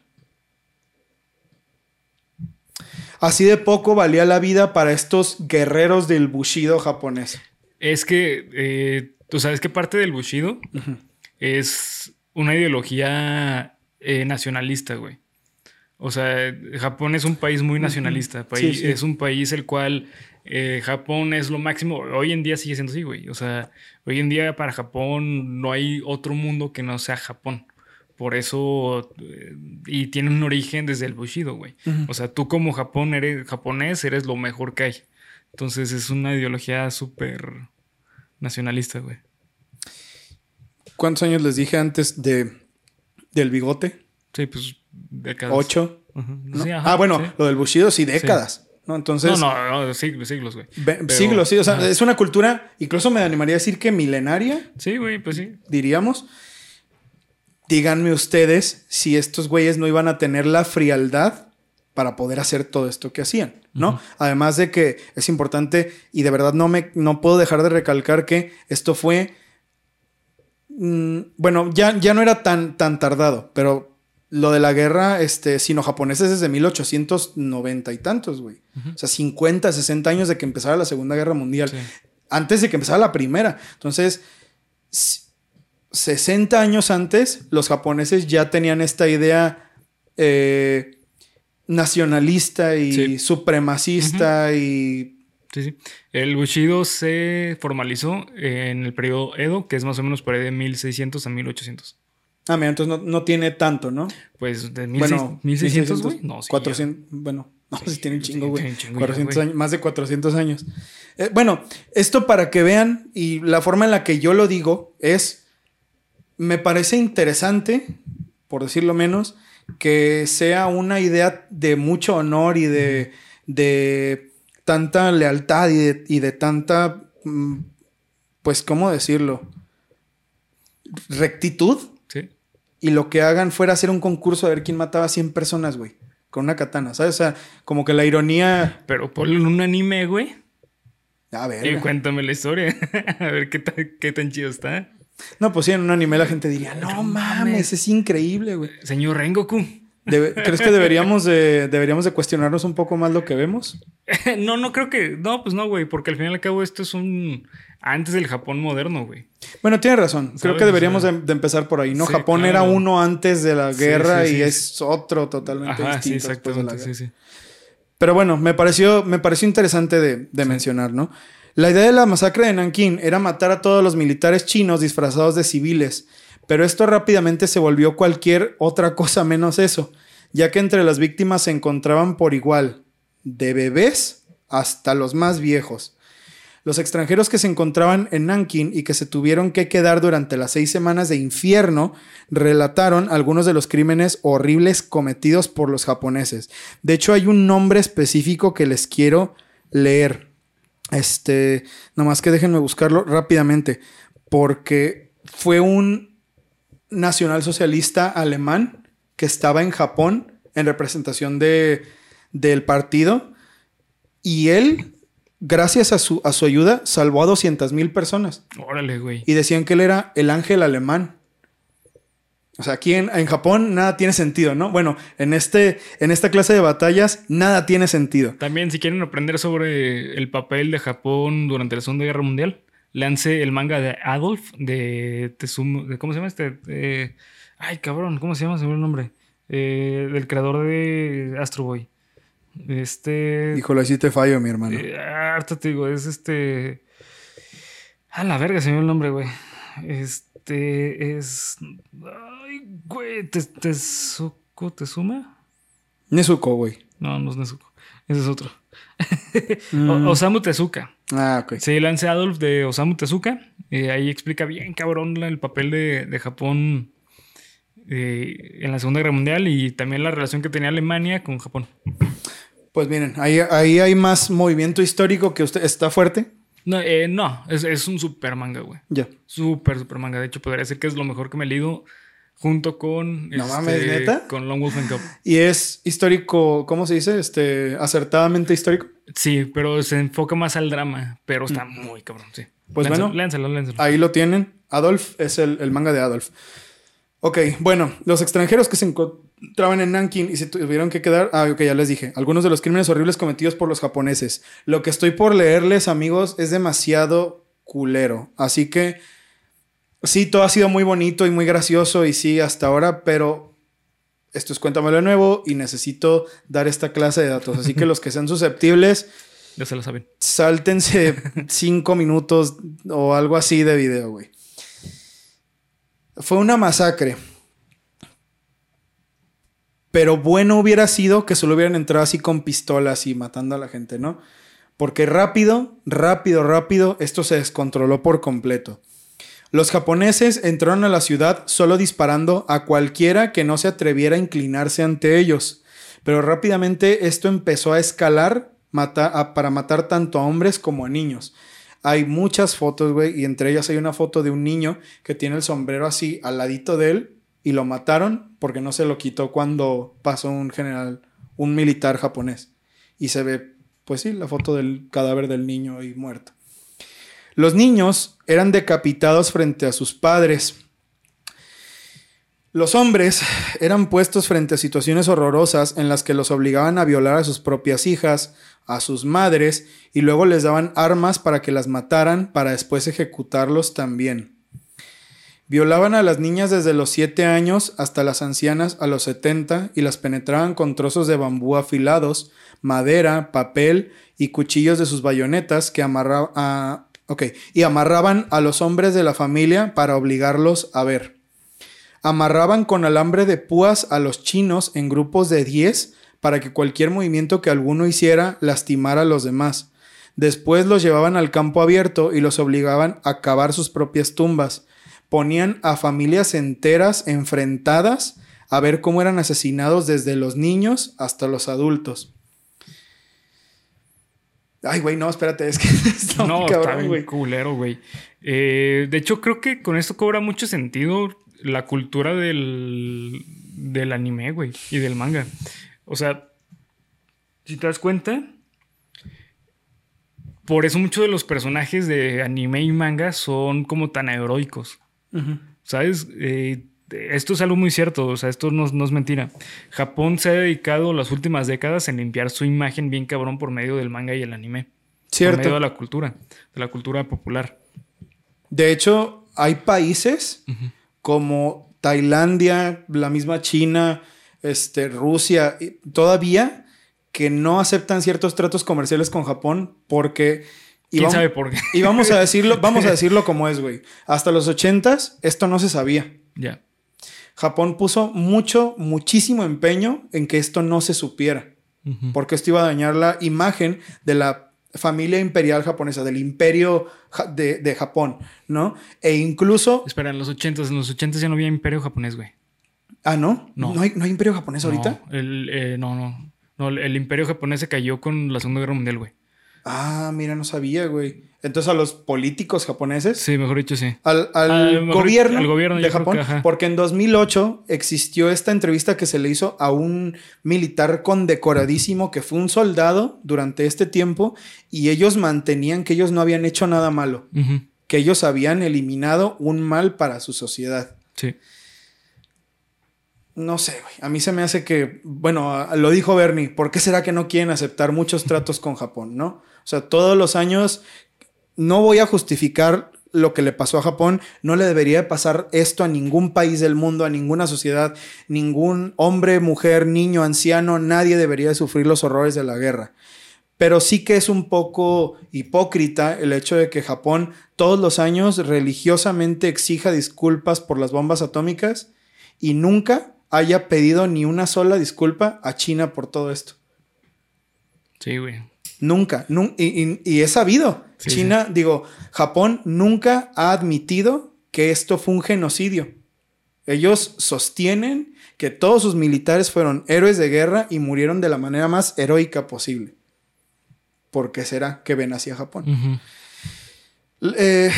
Así de poco valía la vida para estos guerreros del Bushido japonés. Es que eh, Tú sabes que parte del Bushido es una ideología eh, nacionalista, güey. O sea, Japón es un país muy nacionalista. Es un país el cual eh, Japón es lo máximo. Hoy en día sigue siendo así, güey. O sea, hoy en día para Japón no hay otro mundo que no sea Japón. Por eso, eh, y tiene un origen desde el Bushido, güey. O sea, tú como Japón eres, japonés eres lo mejor que hay. Entonces es una ideología súper nacionalista, güey. ¿Cuántos años les dije antes de, del bigote? Sí, pues décadas. ¿Ocho? Ajá. ¿no? Sí, ajá, ah, bueno, sí. lo del Bushido sí, décadas. ¿no? Entonces, No, no, no, siglos, siglos, güey. Pero- siglos, sí. O sea, Ajá. es una cultura, incluso me animaría a decir que milenaria, Sí, güey, pues sí. diríamos. Díganme ustedes si estos güeyes no iban a tener la frialdad para poder hacer todo esto que hacían, ¿no? Además de que es importante y de verdad no me no puedo dejar de recalcar que esto fue mm, bueno, ya, ya no era tan, tan tardado, pero lo de la guerra este, sino-japonesa es desde 1890 y tantos, güey. O sea, 50, 60 años de que empezara la Segunda Guerra Mundial. Sí. Antes de que empezara la primera. Entonces, s- 60 años antes, los japoneses ya tenían esta idea eh, nacionalista y Sí. supremacista y... Sí, sí. El Bushido se formalizó en el periodo Edo, que es más o menos por ahí de 1600 a 1800. Ah, mira, entonces no, no tiene tanto, ¿no? Pues de Bueno, 1600, güey. No, sí. 400, bueno, no, Sí, sí, tiene un chingo, güey. tiene un chingo ya, 400 güey. años, más de 400 años. Eh, bueno, esto para que vean y la forma en la que yo lo digo es, me parece interesante, por decirlo menos, que sea una idea de mucho honor y de, de tanta lealtad y de, y de tanta, mm, pues, ¿cómo decirlo? Rectitud Sí. y lo que hagan fuera hacer un concurso a ver quién mataba a 100 personas, güey. Con una katana, ¿sabes? O sea, como que la ironía. Pero ponlo en un anime, güey. A ver. Y cuéntame la historia. [LAUGHS] a ver qué tan, qué tan chido está. No, pues sí, en un anime la gente diría, no No mames, mames. es increíble, güey. Señor Rengoku. Debe- ¿Crees que deberíamos de, deberíamos de cuestionarnos un poco más lo que vemos? [LAUGHS] no, no creo que. No, pues no, güey. Porque al fin y al cabo esto es un. Antes del Japón moderno, güey. Bueno, tienes razón. Creo que deberíamos de, de empezar por ahí, ¿no? sí, Japón claro. era uno antes de la guerra sí, y es otro totalmente Ajá, distinto después de la guerra. Pero bueno, me pareció, me pareció interesante de, de mencionar, ¿no? La idea de la masacre de Nankín era matar a todos los militares chinos disfrazados de civiles, pero esto rápidamente se volvió cualquier otra cosa menos eso, ya que entre las víctimas se encontraban por igual, de bebés hasta los más viejos. Los extranjeros que se encontraban en Nankin y que se tuvieron que quedar durante las seis semanas de infierno relataron algunos de los crímenes horribles cometidos por los japoneses. De hecho, hay un nombre específico que les quiero leer. Este, nomás que déjenme buscarlo rápidamente, porque fue un nacionalsocialista alemán que estaba en Japón en representación de, del partido y él, gracias a su, a su ayuda, salvó a 200 mil personas. Órale, güey. Y decían que él era el ángel alemán. O sea, aquí en, en Japón nada tiene sentido, ¿no? Bueno, en, este, en esta clase de batallas nada tiene sentido. También, si quieren aprender sobre el papel de Japón durante la Segunda Guerra Mundial, lance el manga de Adolf de Tezumo. ¿Cómo se llama este? Eh, ay, cabrón, ¿cómo se llama? Se me el nombre. Eh, del creador de Astro Boy. Este. Híjole, así te fallo, mi hermano. Eh, harto te digo, es este. A la verga se me olvidó el nombre, güey. Este es. Ay, güey. Te- Tezuko, ¿Tezuma? Nezuko, güey. No, no es Nezuko. Ese es otro. [LAUGHS] Mm. Osamu Tezuka. Ah, ok. Sí, Lance Adolf de Osamu Tezuka. Eh, ahí explica bien, cabrón, el papel de, de Japón eh, en la Segunda Guerra Mundial y también la relación que tenía Alemania con Japón. Pues miren, ahí, ahí hay más movimiento histórico que usted está fuerte. No, eh, no es, es un super manga, güey. Ya. Súper, super manga. De hecho, podría decir que es lo mejor que me he leído junto con. este, No mames, ¿neta? Con Long Wolf and Cub. [LAUGHS] Y es histórico, ¿cómo se dice? Este, acertadamente histórico. Sí, pero se enfoca más al drama. Pero está muy cabrón, sí. Pues Lénselo, bueno. Lénselo, lénselo. Ahí lo tienen. Adolf es el, el manga de Adolf. Ok, bueno, los extranjeros que se encontraban en Nanking y se tuvieron que quedar. Ah, ok, ya les dije. Algunos de los crímenes horribles cometidos por los japoneses. Lo que estoy por leerles, amigos, es demasiado culero. Así que. Sí, todo ha sido muy bonito y muy gracioso y sí, hasta ahora, pero esto es Cuéntamelo de nuevo y necesito dar esta clase de datos. Así que los que sean susceptibles, Ya se lo saben. Sáltense [LAUGHS] cinco minutos o algo así de video, güey. Fue una masacre. Pero bueno hubiera sido que solo hubieran entrado así con pistolas y matando a la gente, ¿no? Porque rápido, rápido, rápido, esto se descontroló por completo. Los japoneses entraron a la ciudad solo disparando a cualquiera que no se atreviera a inclinarse ante ellos. Pero rápidamente esto empezó a escalar para matar tanto a hombres como a niños. Hay muchas fotos, güey, y entre ellas hay una foto de un niño que tiene el sombrero así al ladito de él y lo mataron porque no se lo quitó cuando pasó un general, un militar japonés. Y se ve, pues sí, la foto del cadáver del niño ahí muerto. Los niños eran decapitados frente a sus padres. Los hombres eran puestos frente a situaciones horrorosas en las que los obligaban a violar a sus propias hijas, a sus madres, y luego les daban armas para que las mataran para después ejecutarlos también. Violaban a las niñas desde los 7 años hasta las ancianas a los 70 y las penetraban con trozos de bambú afilados, madera, papel y cuchillos de sus bayonetas que a, y amarraban a los hombres de la familia para obligarlos a ver. Amarraban con alambre de púas a los chinos en grupos de 10 para que cualquier movimiento que alguno hiciera lastimara a los demás. Después los llevaban al campo abierto y los obligaban a cavar sus propias tumbas ponían a familias enteras enfrentadas a ver cómo eran asesinados desde los niños hasta los adultos. Ay, güey, no, espérate, es que [LAUGHS] está no, cabrón, güey. culero, güey. Eh, de hecho, creo que con esto cobra mucho sentido la cultura del, del anime, güey, y del manga. O sea, si te das cuenta, por eso muchos de los personajes de anime y manga son como tan heroicos. ¿Sabes? Eh, esto es algo muy cierto, o sea, esto no, es mentira. Japón se ha dedicado las últimas décadas en limpiar su imagen bien cabrón por medio del manga y el anime. Cierto. Por medio de la cultura, de la cultura popular. De hecho, hay países como Tailandia, la misma China, este, Rusia, todavía que no aceptan ciertos tratos comerciales con Japón porque ¿Quién sabe por qué? Y vamos a decirlo, [LAUGHS] vamos a decirlo como es, güey. Hasta los ochentas esto no se sabía. Ya. Japón puso mucho, muchísimo empeño en que esto no se supiera. Porque esto iba a dañar la imagen de la familia imperial japonesa, del imperio de, Japón, ¿no? E incluso... Espera, en los ochentas, en los ochentas ya no había imperio japonés, güey. Ah, ¿no? No. ¿No hay, imperio japonés ahorita? El, eh, no, no. No, el imperio japonés se cayó con la Segunda Guerra Mundial, güey. Ah, mira, no sabía, güey. Entonces a los políticos japoneses. Sí, mejor dicho, sí. Al, gobierno, gobierno, de Japón. porque en 2008 existió esta entrevista que se le hizo a un militar condecoradísimo que fue un soldado durante este tiempo y ellos mantenían que ellos no habían hecho nada malo. Que ellos habían eliminado un mal para su sociedad. Sí. No sé, güey. A mí se me hace que, bueno, lo dijo Bernie, ¿por qué será que no quieren aceptar muchos tratos con Japón, no? O sea, todos los años no voy a justificar lo que le pasó a Japón, no le debería pasar esto a ningún país del mundo, a ninguna sociedad, ningún hombre, mujer, niño, anciano, nadie debería sufrir los horrores de la guerra. Pero sí que es un poco hipócrita el hecho de que Japón todos los años religiosamente exija disculpas por las bombas atómicas y nunca haya pedido ni una sola disculpa a China por todo esto. Sí, güey. Nunca. y, es sabido. China, digo, Japón nunca ha admitido que esto fue un genocidio. Ellos sostienen que todos sus militares fueron héroes de guerra y murieron de la manera más heroica posible. ¿Por qué será que ven hacia Japón? Eh,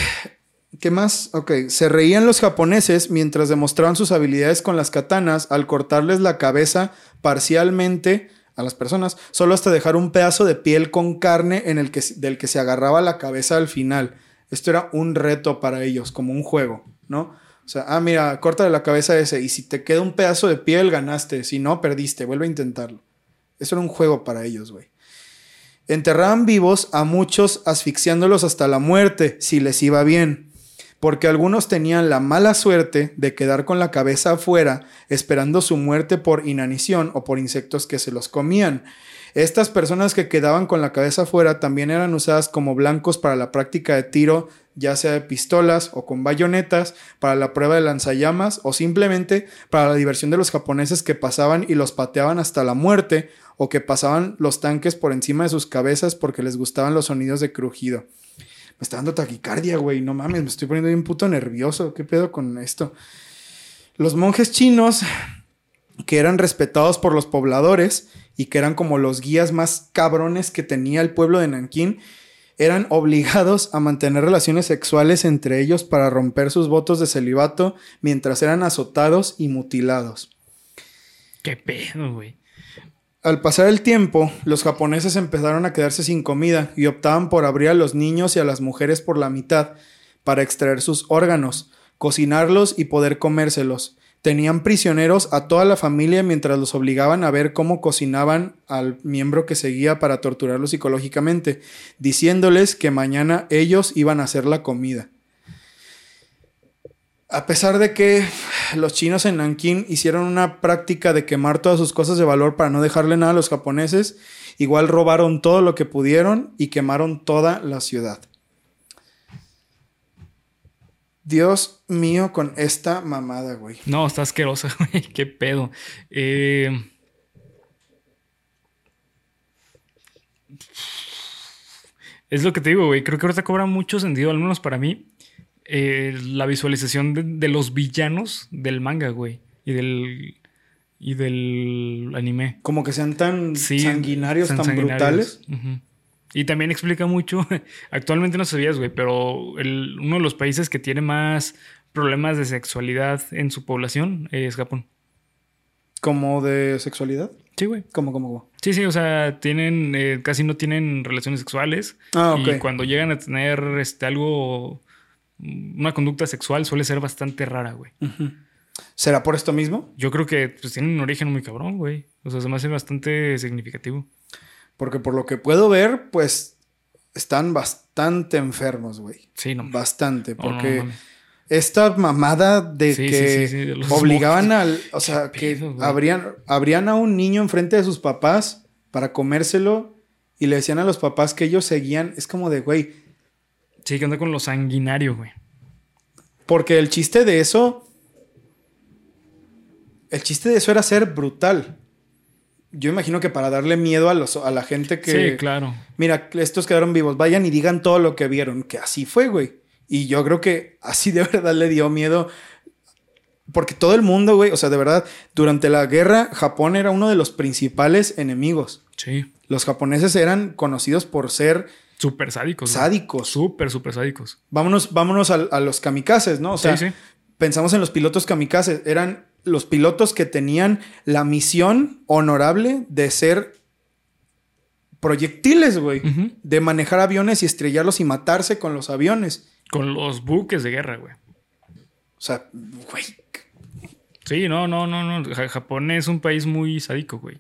¿Qué más? Ok, se reían los japoneses mientras demostraban sus habilidades con las katanas al cortarles la cabeza parcialmente a las personas, solo hasta dejar un pedazo de piel con carne en el que, del que se agarraba la cabeza al final. Esto era un reto para ellos, como un juego, ¿no? O sea, ah, mira, córtale la cabeza ese y si te queda un pedazo de piel, ganaste. Si no, perdiste. Vuelve a intentarlo. Eso era un juego para ellos, güey. Enterraban vivos a muchos asfixiándolos hasta la muerte, si les iba bien. Porque algunos tenían la mala suerte de quedar con la cabeza afuera esperando su muerte por inanición o por insectos que se los comían. Estas personas que quedaban con la cabeza afuera también eran usadas como blancos para la práctica de tiro, ya sea de pistolas o con bayonetas, para la prueba de lanzallamas o simplemente para la diversión de los japoneses que pasaban y los pateaban hasta la muerte o que pasaban los tanques por encima de sus cabezas porque les gustaban los sonidos de crujido. Me está dando taquicardia, güey. No mames, me estoy poniendo bien puto nervioso. ¿Qué pedo con esto? Los monjes chinos, que eran respetados por los pobladores y que eran como los guías más cabrones que tenía el pueblo de Nankín, eran [LAUGHS] obligados a mantener relaciones sexuales entre ellos para romper sus votos de celibato mientras eran azotados y mutilados. Qué pedo, güey. Al pasar el tiempo, los japoneses empezaron a quedarse sin comida y optaban por abrir a los niños y a las mujeres por la mitad para extraer sus órganos, cocinarlos y poder comérselos. Tenían prisioneros a toda la familia mientras los obligaban a ver cómo cocinaban al miembro que seguía para torturarlos psicológicamente, diciéndoles que mañana ellos iban a hacer la comida. A pesar de que los chinos en Nankín hicieron una práctica de quemar todas sus cosas de valor para no dejarle nada a los japoneses, igual robaron todo lo que pudieron y quemaron toda la ciudad. Dios mío con esta mamada, güey. No, está asquerosa, [LAUGHS] güey. Qué pedo. Eh... Es lo que te digo, güey. Creo que ahorita cobra mucho sentido, al menos para mí, eh, la visualización de, de, los villanos del manga, güey. Y del. Y del anime. Como que sean tan sí, sanguinarios, tan, sanguinarios. brutales. Uh -huh. Y también explica mucho. [LAUGHS] Actualmente no sabías, güey, pero el, uno de los países que tiene más problemas de sexualidad en su población es Japón. ¿Como de sexualidad? Sí, güey. ¿Cómo, cómo, cómo? Sí, sí, o sea, tienen, eh, casi no tienen relaciones sexuales. Ah, ok. Y cuando llegan a tener este, algo una conducta sexual suele ser bastante rara, güey. Uh -huh. ¿Será por esto mismo? Yo creo que pues, tienen un origen muy cabrón, güey. O sea, se me hace bastante significativo. Porque por lo que puedo ver, pues están bastante enfermos, güey. Sí, no. Bastante. Porque no, no, esta mamada de Sí, que sí, sí, sí, de los obligaban al. O sea, que pedo, abrían, abrían a un niño enfrente de sus papás para comérselo y le decían a los papás que ellos seguían. Es como de, güey. Sí, que anda con lo sanguinario, güey. Porque el chiste de eso. El chiste de eso era ser brutal. Yo imagino que para darle miedo a, los, a la gente que. Sí, claro. Mira, estos quedaron vivos. Vayan y digan todo lo que vieron. Que así fue, güey. Y yo creo que así de verdad le dio miedo. Porque todo el mundo, güey, o sea, de verdad, durante la guerra, Japón era uno de los principales enemigos. Sí. Los japoneses eran conocidos por ser Súper sádicos. sádicos. Súper, súper sádicos. Vámonos, vámonos a, a los kamikazes, ¿no? O sea, sí, sí. pensamos en los pilotos kamikazes. Eran los pilotos que tenían la misión honorable de ser proyectiles, güey. De manejar aviones y estrellarlos y matarse con los aviones. Con los buques de guerra, güey. O sea, güey. Sí, no, no, no, no. Ja- Japón es un país muy sádico, güey.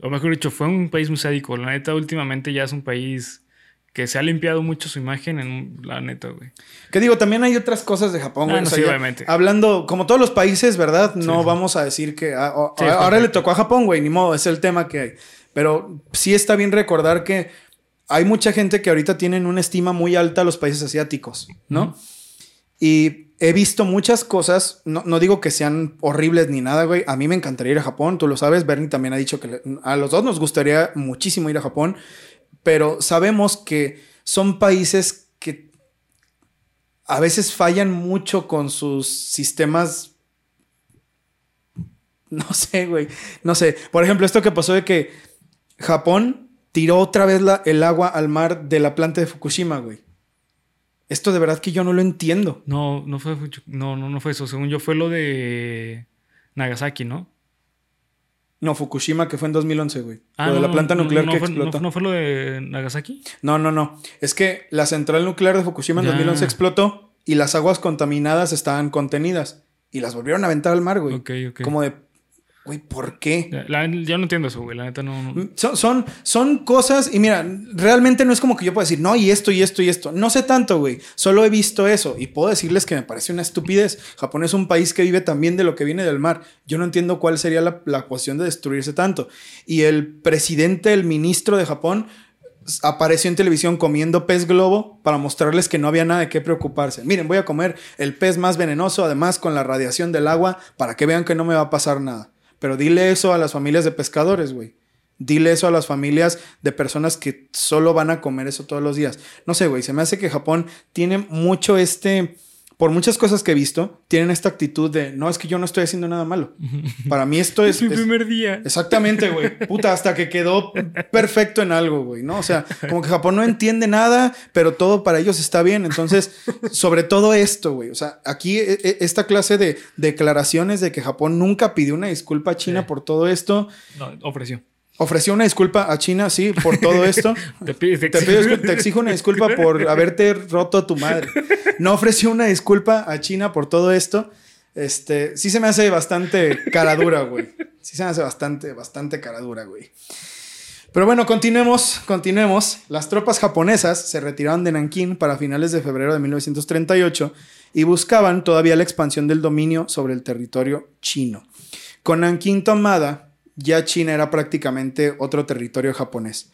O mejor dicho, fue un país muy sádico. La neta, últimamente ya es un país que se ha limpiado mucho su imagen en la neta, güey. Que digo, también hay otras cosas de Japón, Ah, güey. no, O sea, sí, obviamente. Hablando, como todos los países, ¿verdad? No sí. vamos a decir que ah, oh, Sí, ahora le tocó a Japón, güey, ni modo, es el tema que hay. Pero sí está bien recordar que hay mucha gente que ahorita tienen una estima muy alta a los países asiáticos, ¿no? Y he visto muchas cosas, no, no digo que sean horribles ni nada, güey. A mí me encantaría ir a Japón, tú lo sabes. Bernie también ha dicho que le- a los dos nos gustaría muchísimo ir a Japón, pero sabemos que son países que a veces fallan mucho con sus sistemas. [LAUGHS] No sé, güey. No sé. Por ejemplo, esto que pasó de que Japón tiró otra vez el agua al mar de la planta de Fukushima, güey. Esto de verdad que yo no lo entiendo. No, no fue, no, no, no fue eso. Según yo, fue lo de Nagasaki, ¿no? No, Fukushima, que fue en 2011, güey. Ah, lo de no, la planta nuclear no que fue, explotó. No, fue lo de Nagasaki? No, no, no. Es que la central nuclear de Fukushima en Ya. 2011 explotó y las aguas contaminadas estaban contenidas. Y las volvieron a aventar al mar, güey. Ok, ok. Como de, güey, ¿por qué? Ya- la- yo no entiendo eso, güey. La neta no. no- Son, son, son cosas, y mira, realmente no es como que yo pueda decir, no, y esto, y esto, y esto. No sé tanto, güey. Solo he visto eso. Y puedo decirles que me parece una estupidez. Japón es un país que vive también de lo que viene del mar. Yo no entiendo cuál sería la, la cuestión de destruirse tanto. Y el presidente, el ministro de Japón, apareció en televisión comiendo pez globo para mostrarles que no había nada de qué preocuparse. Miren, voy a comer el pez más venenoso, además con la radiación del agua, para que vean que no me va a pasar nada. Pero dile eso a las familias de pescadores, güey. Dile eso a las familias de personas que solo van a comer eso todos los días. No sé, güey, se me hace que Japón tiene mucho este... Por muchas cosas que he visto, tienen esta actitud de, no, es que yo no estoy haciendo nada malo. [LAUGHS] Para mí esto es... Es mi primer día. Exactamente, güey. Puta, hasta que quedó perfecto en algo, güey, ¿no? O sea, como que Japón no entiende nada, pero todo para ellos está bien. Entonces, sobre todo esto, güey. O sea, aquí e- e- esta clase de declaraciones de que Japón nunca pidió una disculpa a China Sí. por todo esto. No, ofreció. Ofreció una disculpa a China, sí, por todo esto. [LAUGHS] Te pido, Te, pido te exijo una disculpa por [LAUGHS] haberte roto a tu madre. No ofreció una disculpa a China por todo esto. Este, sí se me hace bastante cara dura, güey. Sí se me hace bastante, bastante cara dura, güey. Pero bueno, continuemos, continuemos. Las tropas japonesas se retiraron de Nankín para finales de febrero de 1938 y buscaban todavía la expansión del dominio sobre el territorio chino. Con Nankín tomada, ya China era prácticamente otro territorio japonés.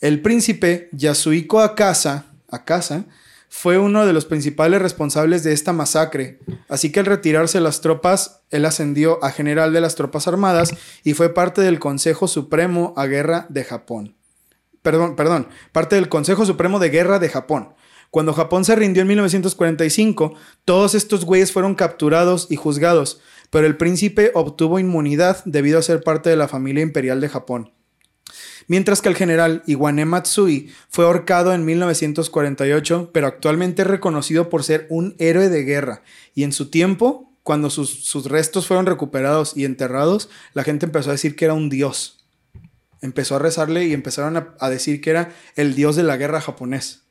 El príncipe Yasuhiko Akasa, Akasa fue uno de los principales responsables de esta masacre, así que al retirarse las tropas, él ascendió a general de las tropas armadas y fue parte del Consejo Supremo a Guerra de Japón. Perdón, perdón, parte del Consejo Supremo de Guerra de Japón. Cuando Japón se rindió en 1945, todos estos güeyes fueron capturados y juzgados, pero el príncipe obtuvo inmunidad debido a ser parte de la familia imperial de Japón mientras que el general Iwane Matsui fue ahorcado en 1948, pero actualmente es reconocido por ser un héroe de guerra. Y en su tiempo, cuando sus, sus restos fueron recuperados y enterrados, la gente empezó a decir que era un dios. Empezó a rezarle y empezaron a, a decir que era el dios de la guerra japonés.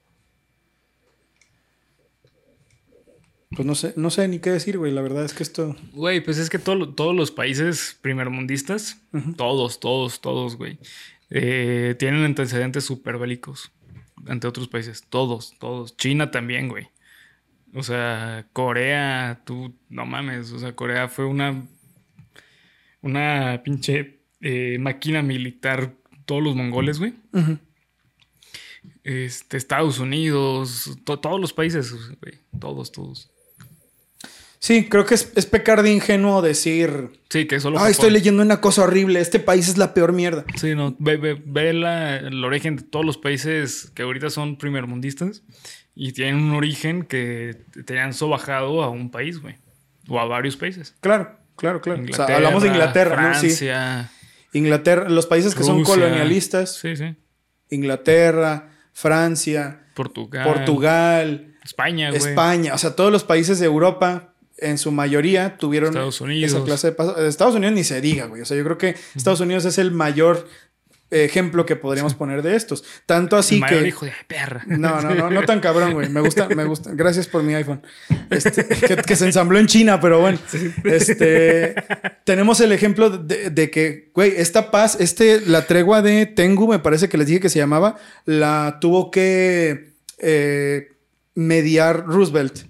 Pues no sé, no sé ni qué decir, güey. La verdad es que esto. Güey, pues es que todo- todos los países primermundistas, todos, todos, todos, güey, eh, tienen antecedentes súper bélicos ante otros países. Todos, todos. China también, güey. O sea, Corea, tú, no mames. O sea, Corea fue una. Una pinche eh, máquina militar. Todos los mongoles, güey. Este, Estados Unidos, to- todos los países, güey. Todos, todos. Sí, creo que es, es pecar de ingenuo decir. Sí, que solo. Ay, estoy leyendo una cosa horrible. Este país es la peor mierda. Sí, no, ve, ve- ve la- el origen de todos los países que ahorita son primermundistas y tienen un origen que tenían sobajado a un país, güey. O a varios países. Claro, claro, claro. O sea, hablamos de Inglaterra, ¿no? Sí. Francia. Inglaterra, los países que son colonialistas. Sí, sí. Inglaterra, Francia, Portugal. Portugal, España, güey. España. O sea, todos los países de Europa, en su mayoría, tuvieron Estados Unidos. esa clase de pasos. Estados Unidos ni se diga, güey. O sea, yo creo que Estados Unidos es el mayor ejemplo que podríamos poner de estos. Tanto así el mayor que. hijo de perra. No, no, no, no tan cabrón, güey. Me gusta, me gusta. Gracias por mi iPhone. Este, que, que se ensambló en China, pero bueno. Este, tenemos el ejemplo de, de que, güey, esta paz, este, la tregua de Tengu, me parece que les dije que se llamaba, la tuvo que eh, mediar Roosevelt.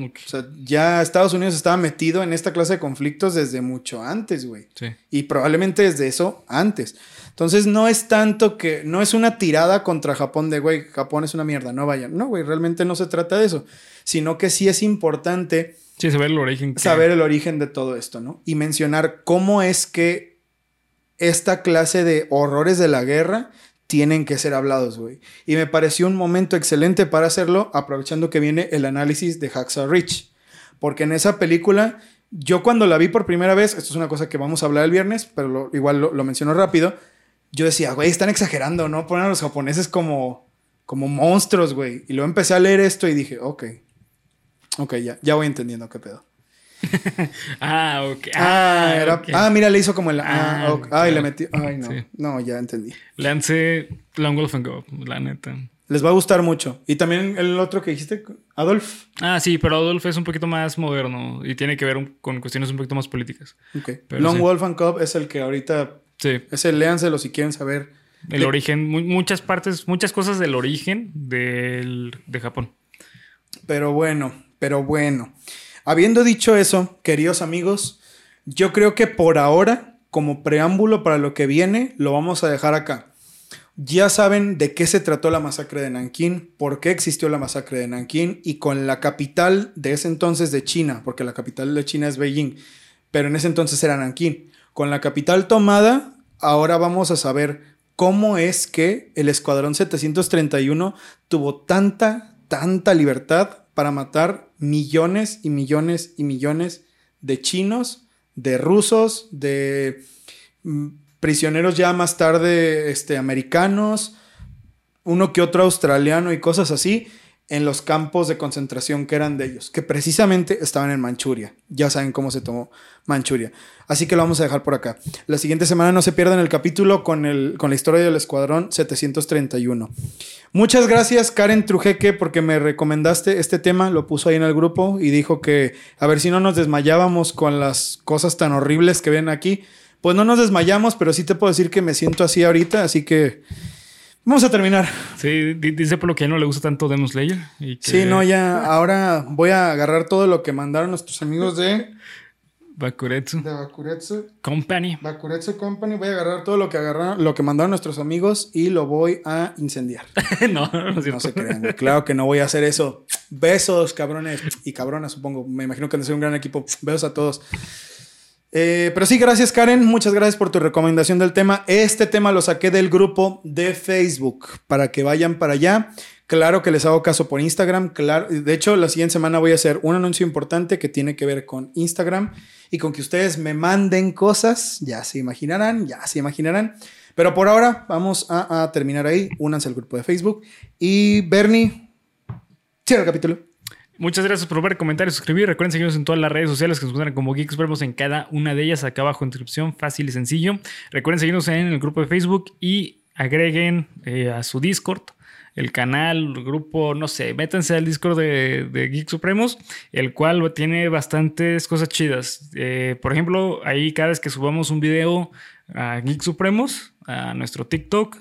O sea, ya Estados Unidos estaba metido en esta clase de conflictos desde mucho antes, güey. Sí. Y probablemente desde eso antes. Entonces no es tanto que, no es una tirada contra Japón de, güey, Japón es una mierda, no vayan. No, güey, realmente no se trata de eso. Sino que sí es importante Sí, saber el origen. que- saber el origen de todo esto, ¿no? Y mencionar cómo es que esta clase de horrores de la guerra tienen que ser hablados, güey. Y me pareció un momento excelente para hacerlo, aprovechando que viene el análisis de Hacksaw Ridge. Porque en esa película, yo cuando la vi por primera vez, esto es una cosa que vamos a hablar el viernes, pero igual lo, lo menciono rápido, yo decía, güey, están exagerando, ¿no? Ponen a los japoneses como, como monstruos, güey. Y luego empecé a leer esto y dije, ok. Ok, ya, ya voy entendiendo qué pedo. [LAUGHS] Ah, ok. Ah, era. ok. Ah, mira, le hizo como el. Ah, Ah, ok. Ay, le metió. Ay, no. Sí. No, ya entendí. Lance Long Wolf and Go, la neta. Les va a gustar mucho. Y también el otro que dijiste, Adolf. Ah, sí, pero Adolf es un poquito más moderno y tiene que ver un- con cuestiones un poquito más políticas. Ok. Pero Long sí. Wolf and Cub es el que ahorita. Sí. Ese léanselo si quieren saber. El De- origen, mu- muchas partes, muchas cosas del origen del, de Japón. Pero bueno, pero bueno. Habiendo dicho eso, queridos amigos, yo creo que por ahora, como preámbulo para lo que viene, lo vamos a dejar acá. Ya saben de qué se trató la masacre de Nankín, por qué existió la masacre de Nankín y con la capital de ese entonces de China, porque la capital de China es Beijing, pero en ese entonces era Nankín. Con la capital tomada, ahora vamos a saber cómo es que el Escuadrón 731 tuvo tanta, tanta libertad para matar millones y millones y millones de chinos, de rusos, de mm, prisioneros ya más tarde este, americanos, uno que otro australiano y cosas así, en los campos de concentración que eran de ellos, que precisamente estaban en Manchuria. Ya saben cómo se tomó Manchuria. Así que lo vamos a dejar por acá. La siguiente semana no se pierdan el capítulo con, el, con la historia del Escuadrón 731. Muchas gracias Karen Trujeque porque me recomendaste este tema, lo puso ahí en el grupo y dijo que a ver si no nos desmayábamos con las cosas tan horribles que ven aquí. Pues no nos desmayamos, pero sí te puedo decir que me siento así ahorita, así que vamos a terminar. Sí, di- dice por lo que ya no le gusta tanto Demon Slayer. Y que Sí, no, ya ahora voy a agarrar todo lo que mandaron nuestros amigos de, Bakuretsu de Bakuretsu, Company. Bakuretsu Company. Voy a agarrar todo lo que agarraron, lo que mandaron nuestros amigos y lo voy a incendiar. [LAUGHS] no, no No se crean, claro que no voy a hacer eso. Besos, cabrones y cabronas, supongo. Me imagino que han de ser un gran equipo. Besos a todos. Eh, pero sí, gracias Karen, muchas gracias por tu recomendación del tema. Este tema lo saqué del grupo de Facebook para que vayan para allá. Claro que les hago caso por Instagram. Claro, de hecho, la siguiente semana voy a hacer un anuncio importante que tiene que ver con Instagram y con que ustedes me manden cosas. Ya se imaginarán, ya se imaginarán. Pero por ahora vamos a, a terminar ahí. Únanse al grupo de Facebook. Y Bernie, cierra el capítulo. Muchas gracias por ver, comentar y suscribir. Recuerden seguirnos en todas las redes sociales que nos encuentran como Geeks Supremos en cada una de ellas. Acá abajo en descripción, fácil y sencillo. Recuerden seguirnos en el grupo de Facebook y agreguen eh, a su Discord el canal, el grupo, no sé, métanse al Discord de, de Geek Supremos, el cual tiene bastantes cosas chidas. Eh, por ejemplo, ahí cada vez que subamos un video a Geek Supremos, a nuestro TikTok,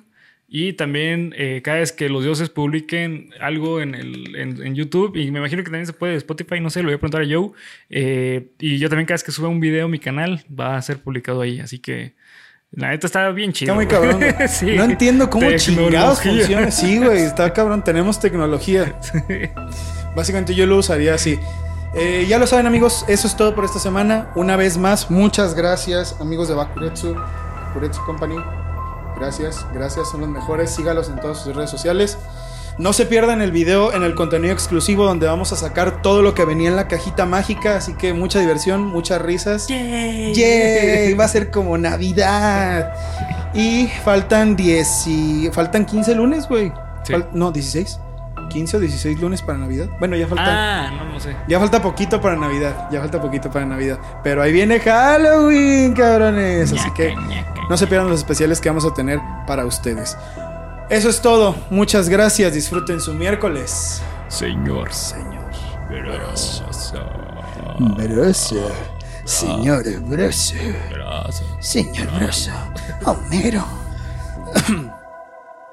y también eh, cada vez que los dioses publiquen algo en, el, en, en YouTube, y me imagino que también se puede de Spotify, no sé, lo voy a preguntar a Joe. eh, y yo también cada vez que suba un video a mi canal va a ser publicado ahí. Así que la neta está bien chido. Está muy cabrón. [LAUGHS] Sí. No entiendo cómo chingados funciona. Sí, güey, está [LAUGHS] cabrón. Tenemos tecnología. Básicamente yo lo usaría así. Eh, ya lo saben amigos, eso es todo por esta semana. Una vez más, muchas gracias amigos de Bakuretsu, Bakuretsu Company. Gracias, gracias, son los mejores. Sígalos en todas sus redes sociales. No se pierdan el video en el contenido exclusivo donde vamos a sacar todo lo que venía en la cajita mágica. Así que mucha diversión, muchas risas. ¡Yay! Va a ser como Navidad. Y faltan 10 y... Faltan 15 lunes, güey. Sí. Fal- no, 16. 15 o 16 lunes para Navidad. Bueno, ya falta... Ah, no, no sé. Ya falta poquito para Navidad. Ya falta poquito para Navidad. Pero ahí viene Halloween, cabrones. Así que no se pierdan los especiales que vamos a tener para ustedes. Eso es todo. Muchas gracias. Disfruten su miércoles. Señor. Señor. Gracias. Broso. Señor. Gracias. Señor Broso. Homero. [CLEARS THROAT]